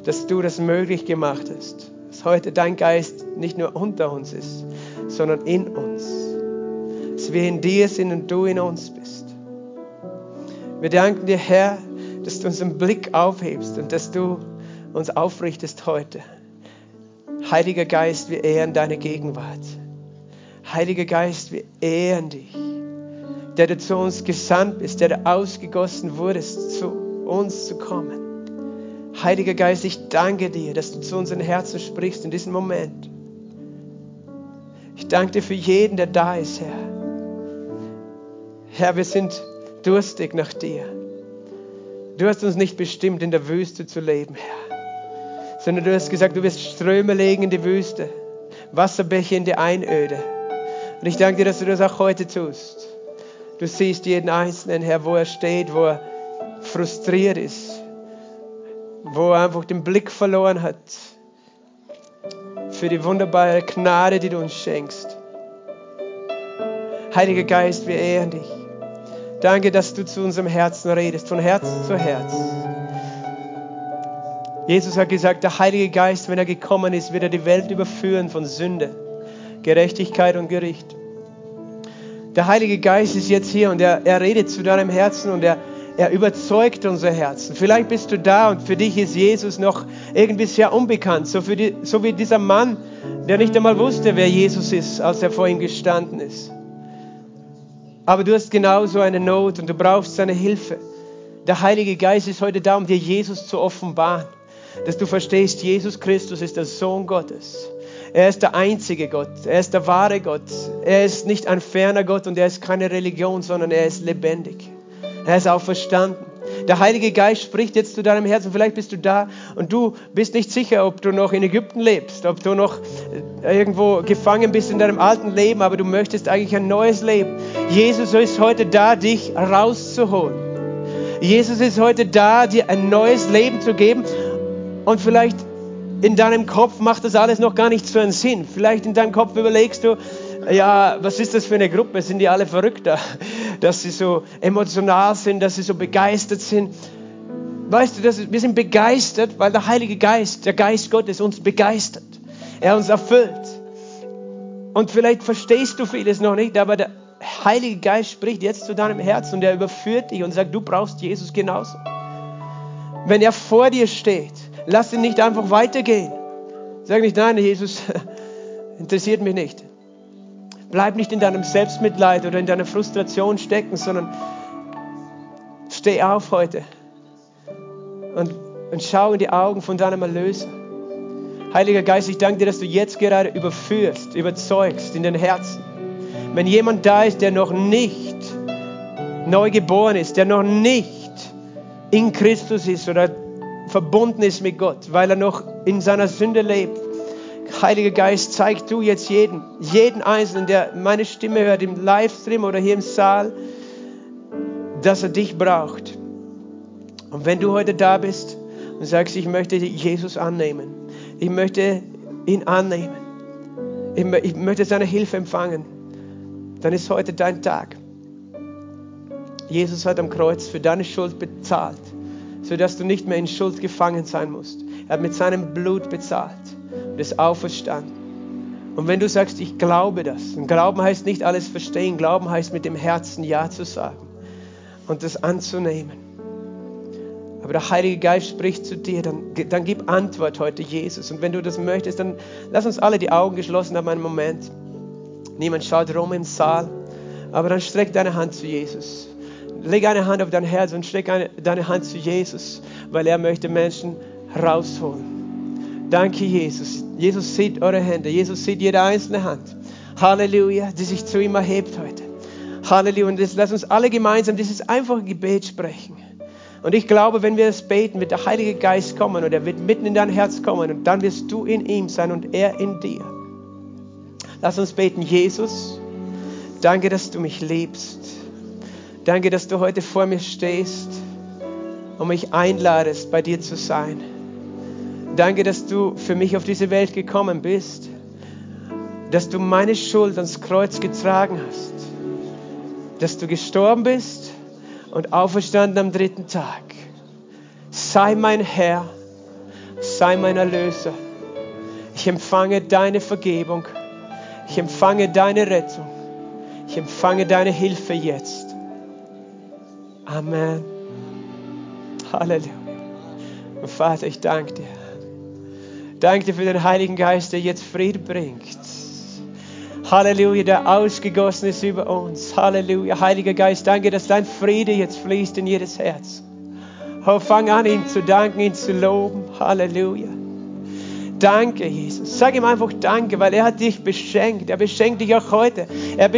dass du das möglich gemacht hast, dass heute dein Geist nicht nur unter uns ist, sondern in uns. Dass wir in dir sind und du in uns bist. Wir danken dir, Herr, dass du unseren Blick aufhebst und dass du uns aufrichtest heute. Heiliger Geist, wir ehren deine Gegenwart. Heiliger Geist, wir ehren dich, der du zu uns gesandt bist, der du ausgegossen wurdest, zu uns zu kommen. Heiliger Geist, ich danke dir, dass du zu unseren Herzen sprichst in diesem Moment. Ich danke dir für jeden, der da ist, Herr. Herr, wir sind durstig nach dir. Du hast uns nicht bestimmt, in der Wüste zu leben, Herr, sondern du hast gesagt, du wirst Ströme legen in die Wüste, Wasserbäche in die Einöde. Und ich danke dir, dass du das auch heute tust. Du siehst jeden Einzelnen, Herr, wo er steht, wo er frustriert ist, wo er einfach den Blick verloren hat für die wunderbare Gnade, die du uns schenkst. Heiliger Geist, wir ehren dich. Danke, dass du zu unserem Herzen redest, von Herz zu Herz. Jesus hat gesagt, der Heilige Geist, wenn er gekommen ist, wird er die Welt überführen von Sünde, Gerechtigkeit und Gericht. Der Heilige Geist ist jetzt hier und er, er redet zu deinem Herzen und er, er überzeugt unser Herzen. Vielleicht bist du da und für dich ist Jesus noch irgendwie sehr unbekannt, so, die, so wie dieser Mann, der nicht einmal wusste, wer Jesus ist, als er vor ihm gestanden ist. Aber du hast genauso eine Not und du brauchst seine Hilfe. Der Heilige Geist ist heute da, um dir Jesus zu offenbaren, dass du verstehst, Jesus Christus ist der Sohn Gottes. Er ist der einzige Gott. Er ist der wahre Gott. Er ist nicht ein ferner Gott und er ist keine Religion, sondern er ist lebendig. Er ist auferstanden. Der Heilige Geist spricht jetzt zu deinem Herzen. Vielleicht bist du da und du bist nicht sicher, ob du noch in Ägypten lebst, ob du noch äh, irgendwo gefangen bist in deinem alten Leben, aber du möchtest eigentlich ein neues Leben. Jesus ist heute da, dich rauszuholen. Jesus ist heute da, dir ein neues Leben zu geben. Und vielleicht in deinem Kopf macht das alles noch gar nicht so einen Sinn. Vielleicht in deinem Kopf überlegst du, ja, was ist das für eine Gruppe? Sind die alle verrückter? Dass sie so emotional sind, dass sie so begeistert sind. Weißt du, dass wir sind begeistert, weil der Heilige Geist, der Geist Gottes uns begeistert. Er uns erfüllt. Und vielleicht verstehst du vieles noch nicht, aber der Heilige Geist spricht jetzt zu deinem Herz und er überführt dich und sagt, du brauchst Jesus genauso. Wenn er vor dir steht, lass ihn nicht einfach weitergehen. Sag nicht, nein, Jesus interessiert mich nicht. Bleib nicht in deinem Selbstmitleid oder in deiner Frustration stecken, sondern steh auf heute und, und schau in die Augen von deinem Erlöser. Heiliger Geist, ich danke dir, dass du jetzt gerade überführst, überzeugst in den Herzen. Wenn jemand da ist, der noch nicht neu geboren ist, der noch nicht in Christus ist oder verbunden ist mit Gott, weil er noch in seiner Sünde lebt, Heiliger Geist, zeig du jetzt jeden, jeden Einzelnen, der meine Stimme hört, im Livestream oder hier im Saal, dass er dich braucht. Und wenn du heute da bist und sagst, ich möchte Jesus annehmen, ich möchte ihn annehmen, ich möchte seine Hilfe empfangen, dann ist heute dein Tag. Jesus hat am Kreuz für deine Schuld bezahlt, sodass du nicht mehr in Schuld gefangen sein musst. Er hat mit seinem Blut bezahlt und ist auferstanden. Und wenn du sagst, ich glaube das, und Glauben heißt nicht alles verstehen, Glauben heißt mit dem Herzen Ja zu sagen und das anzunehmen. Aber der Heilige Geist spricht zu dir, dann, dann gib Antwort heute, Jesus. Und wenn du das möchtest, dann lass uns alle die Augen geschlossen haben, einen Moment. Niemand schaut rum im Saal, aber dann streck deine Hand zu Jesus. Leg eine Hand auf dein Herz und streck eine, deine Hand zu Jesus, weil er möchte Menschen rausholen. Danke, Jesus. Jesus sieht eure Hände. Jesus sieht jede einzelne Hand. Halleluja, die sich zu ihm erhebt heute. Halleluja. Und jetzt lass uns alle gemeinsam dieses einfache Gebet sprechen. Und ich glaube, wenn wir das beten, wird der Heilige Geist kommen und er wird mitten in dein Herz kommen und dann wirst du in ihm sein und er in dir. Lass uns beten, Jesus. Danke, dass du mich liebst. Danke, dass du heute vor mir stehst und mich einladest, bei dir zu sein. Danke, dass du für mich auf diese Welt gekommen bist, dass du meine Schuld ans Kreuz getragen hast, dass du gestorben bist und auferstanden am dritten Tag. Sei mein Herr, sei mein Erlöser. Ich empfange deine Vergebung, ich empfange deine Rettung, ich empfange deine Hilfe jetzt. Amen. Halleluja. Und Vater, ich danke dir. Danke dir für den Heiligen Geist, der jetzt Frieden bringt. Halleluja, der ausgegossen ist über uns. Halleluja, Heiliger Geist, danke, dass dein Friede jetzt fließt in jedes Herz. Oh, fang an, ihm zu danken, ihn zu loben. Halleluja. Danke, Jesus. Sag ihm einfach Danke, weil er hat dich beschenkt. Er beschenkt dich auch heute. Er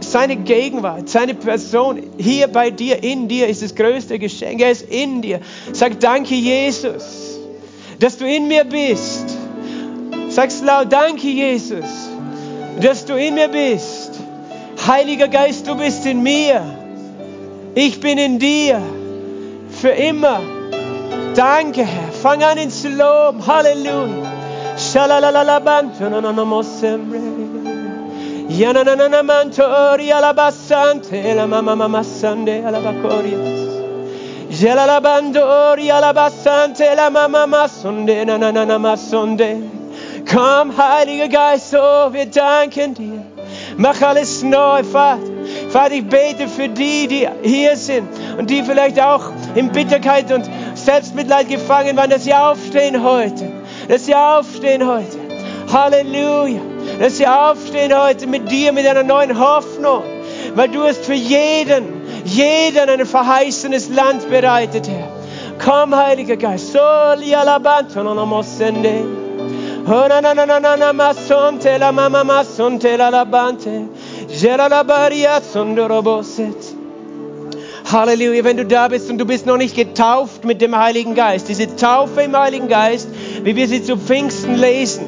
seine Gegenwart, seine Person hier bei dir, in dir ist das größte Geschenk. Er ist in dir. Sag Danke, Jesus dass du in mir bist. Sagst laut, danke Jesus, dass du in mir bist. Heiliger Geist, du bist in mir. Ich bin in dir. für immer. Danke, Herr. Fang an, zu loben. Halleluja. Yananana mantori alabasante la mama mama sande alabacorias. Jelalabandori. Komm, Heiliger Geist, oh, wir danken dir. Mach alles neu, Vater. Vater, ich bete für die, die hier sind und die vielleicht auch in Bitterkeit und Selbstmitleid gefangen waren, dass sie aufstehen heute. Dass sie aufstehen heute. Halleluja. Dass sie aufstehen heute mit dir, mit einer neuen Hoffnung. Weil du hast für jeden, jeden ein verheißenes Land bereitet, Herr. Komm, Heiliger Geist. Halleluja, wenn du da bist und du bist noch nicht getauft mit dem Heiligen Geist, diese Taufe im Heiligen Geist, wie wir sie zu Pfingsten lesen,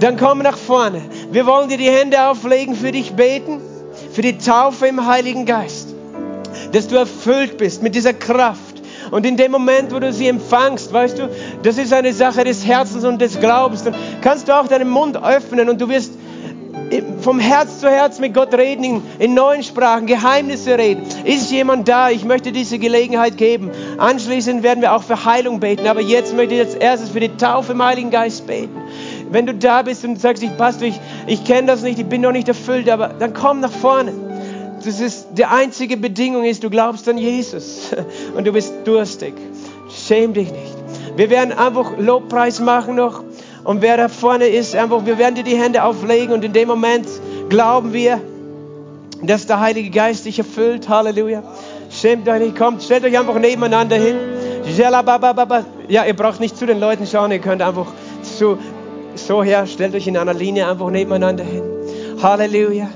dann komm nach vorne. Wir wollen dir die Hände auflegen, für dich beten, für die Taufe im Heiligen Geist, dass du erfüllt bist mit dieser Kraft. Und in dem Moment, wo du sie empfangst, weißt du, das ist eine Sache des Herzens und des Glaubens, dann kannst du auch deinen Mund öffnen und du wirst vom Herz zu Herz mit Gott reden, in, neuen Sprachen, Geheimnisse reden. Ist jemand da? Ich möchte diese Gelegenheit geben. Anschließend werden wir auch für Heilung beten, aber jetzt möchte ich als erstes für die Taufe im Heiligen Geist beten. Wenn du da bist und sagst, ich Pastor, ich, ich kenne das nicht, ich bin noch nicht erfüllt, aber dann komm nach vorne. Das ist die einzige Bedingung ist, du glaubst an Jesus und du bist durstig. Schäm dich nicht. Wir werden einfach Lobpreis machen noch. Und wer da vorne ist, einfach, wir werden dir die Hände auflegen und in dem Moment glauben wir, dass der Heilige Geist dich erfüllt. Halleluja. Schämt euch nicht, kommt, stellt euch einfach nebeneinander hin. Ja, ihr braucht nicht zu den Leuten schauen, ihr könnt einfach so, so her, stellt euch in einer Linie einfach nebeneinander hin. Halleluja.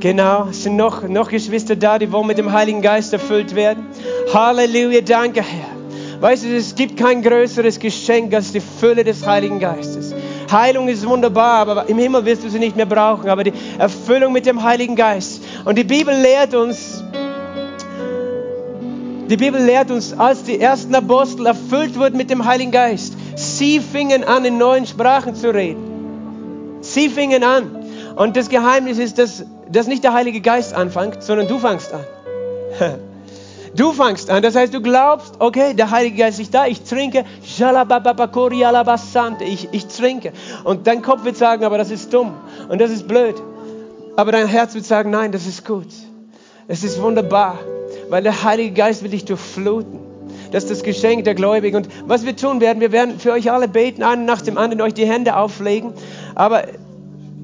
Genau, es sind noch, noch Geschwister da, die wollen mit dem Heiligen Geist erfüllt werden. Halleluja, danke Herr. Weißt du, es gibt kein größeres Geschenk als die Fülle des Heiligen Geistes. Heilung ist wunderbar, aber im Himmel wirst du sie nicht mehr brauchen. Aber die Erfüllung mit dem Heiligen Geist. Und die Bibel lehrt uns, die Bibel lehrt uns, als die ersten Apostel erfüllt wurden mit dem Heiligen Geist, sie fingen an, in neuen Sprachen zu reden. Sie fingen an. Und das Geheimnis ist, dass, dass nicht der Heilige Geist anfängt, sondern du fangst an. Du fangst an, das heißt, du glaubst, okay, der Heilige Geist ist da, ich trinke, ich, ich trinke. Und dein Kopf wird sagen, aber das ist dumm und das ist blöd. Aber dein Herz wird sagen, nein, das ist gut. Es ist wunderbar, weil der Heilige Geist will dich durchfluten. Das ist das Geschenk der Gläubigen. Und was wir tun werden, wir werden für euch alle beten, einen nach dem anderen, euch die Hände auflegen. Aber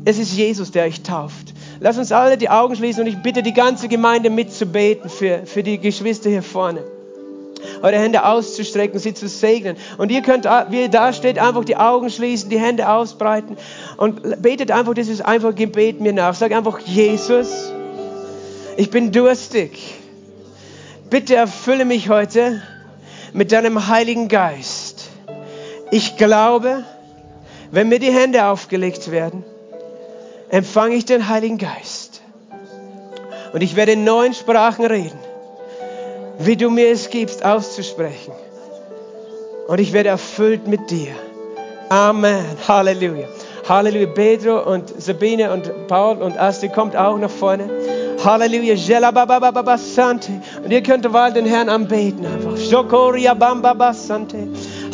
es ist Jesus, der euch tauft. Lass uns alle die Augen schließen und ich bitte die ganze Gemeinde mitzubeten für, für die Geschwister hier vorne. Eure Hände auszustrecken, sie zu segnen. Und ihr könnt, wie ihr da steht, einfach die Augen schließen, die Hände ausbreiten und betet einfach dieses einfache Gebet mir nach. Sag einfach, Jesus, ich bin durstig. Bitte erfülle mich heute mit deinem Heiligen Geist. Ich glaube, wenn mir die Hände aufgelegt werden, empfange ich den Heiligen Geist. Und ich werde in neuen Sprachen reden, wie du mir es gibst, auszusprechen. Und ich werde erfüllt mit dir. Amen. Halleluja. Halleluja. Pedro und Sabine und Paul und Asti kommt auch nach vorne. Halleluja. Und ihr könnt mal den Herrn anbeten einfach.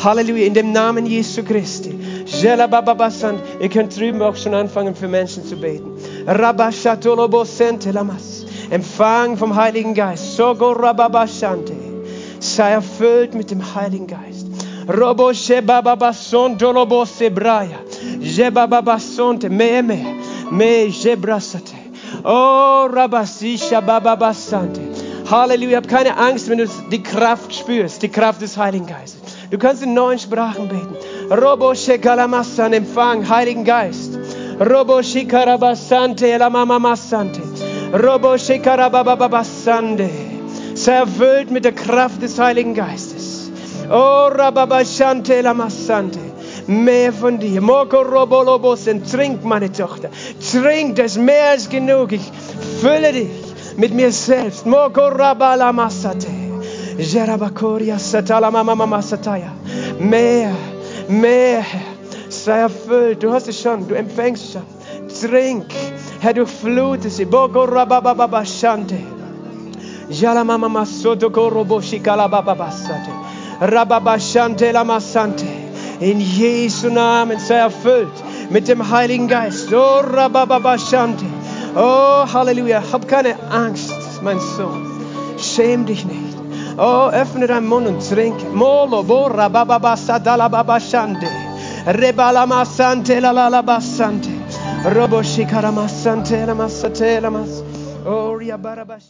Halleluja. In dem Namen Jesu Christi. Ihr könnt drüben auch schon anfangen, für Menschen zu beten. Empfang vom Heiligen Geist. Sei erfüllt mit dem Heiligen Geist. Robo shebababasonto lobo sebraya. Jebababasonte me me. Me jebrasate. Oh rabasisha bababasante. Halleluja. Hab keine Angst, wenn du die Kraft spürst, die Kraft des Heiligen Geistes. Du kannst in neuen Sprachen beten. Robo Shekalamassan, Empfang, Heiligen Geist. Robo Shikarabasante, la Mama Massante. Robo Shikarabababasande. Sei erfüllt mit der Kraft des Heiligen Geistes. Oh, Rababashante, la Massante. Mehr von dir. Moko Robolobosen. Trink, meine Tochter. Trink, das ist mehr als genug. Ich fülle dich mit mir selbst. Moko Rabala Massate. Jerabakoria satala mama mama. Mehr, mehr, Herr. Sei erfüllt. Du hast es schon, du empfängst schon. Trink, Herr, durchflute sie. Bogorabababa shante. Jala mama masoto korobo shikala baba basate. Rababa shante la masante. In Jesu Namen sei erfüllt mit dem Heiligen Geist. Oh, rabababa shante. Oh, Halleluja. Hab keine Angst, mein Sohn. Schäm dich nicht. Oh, öffne deinen Mund und trink. Molo, bora, bababa, sadala, baba, shante. Rebala, masante, la, la, la, basante. Robo, shikara, masante, la, masate, la, mas. Oh, ria, barabash.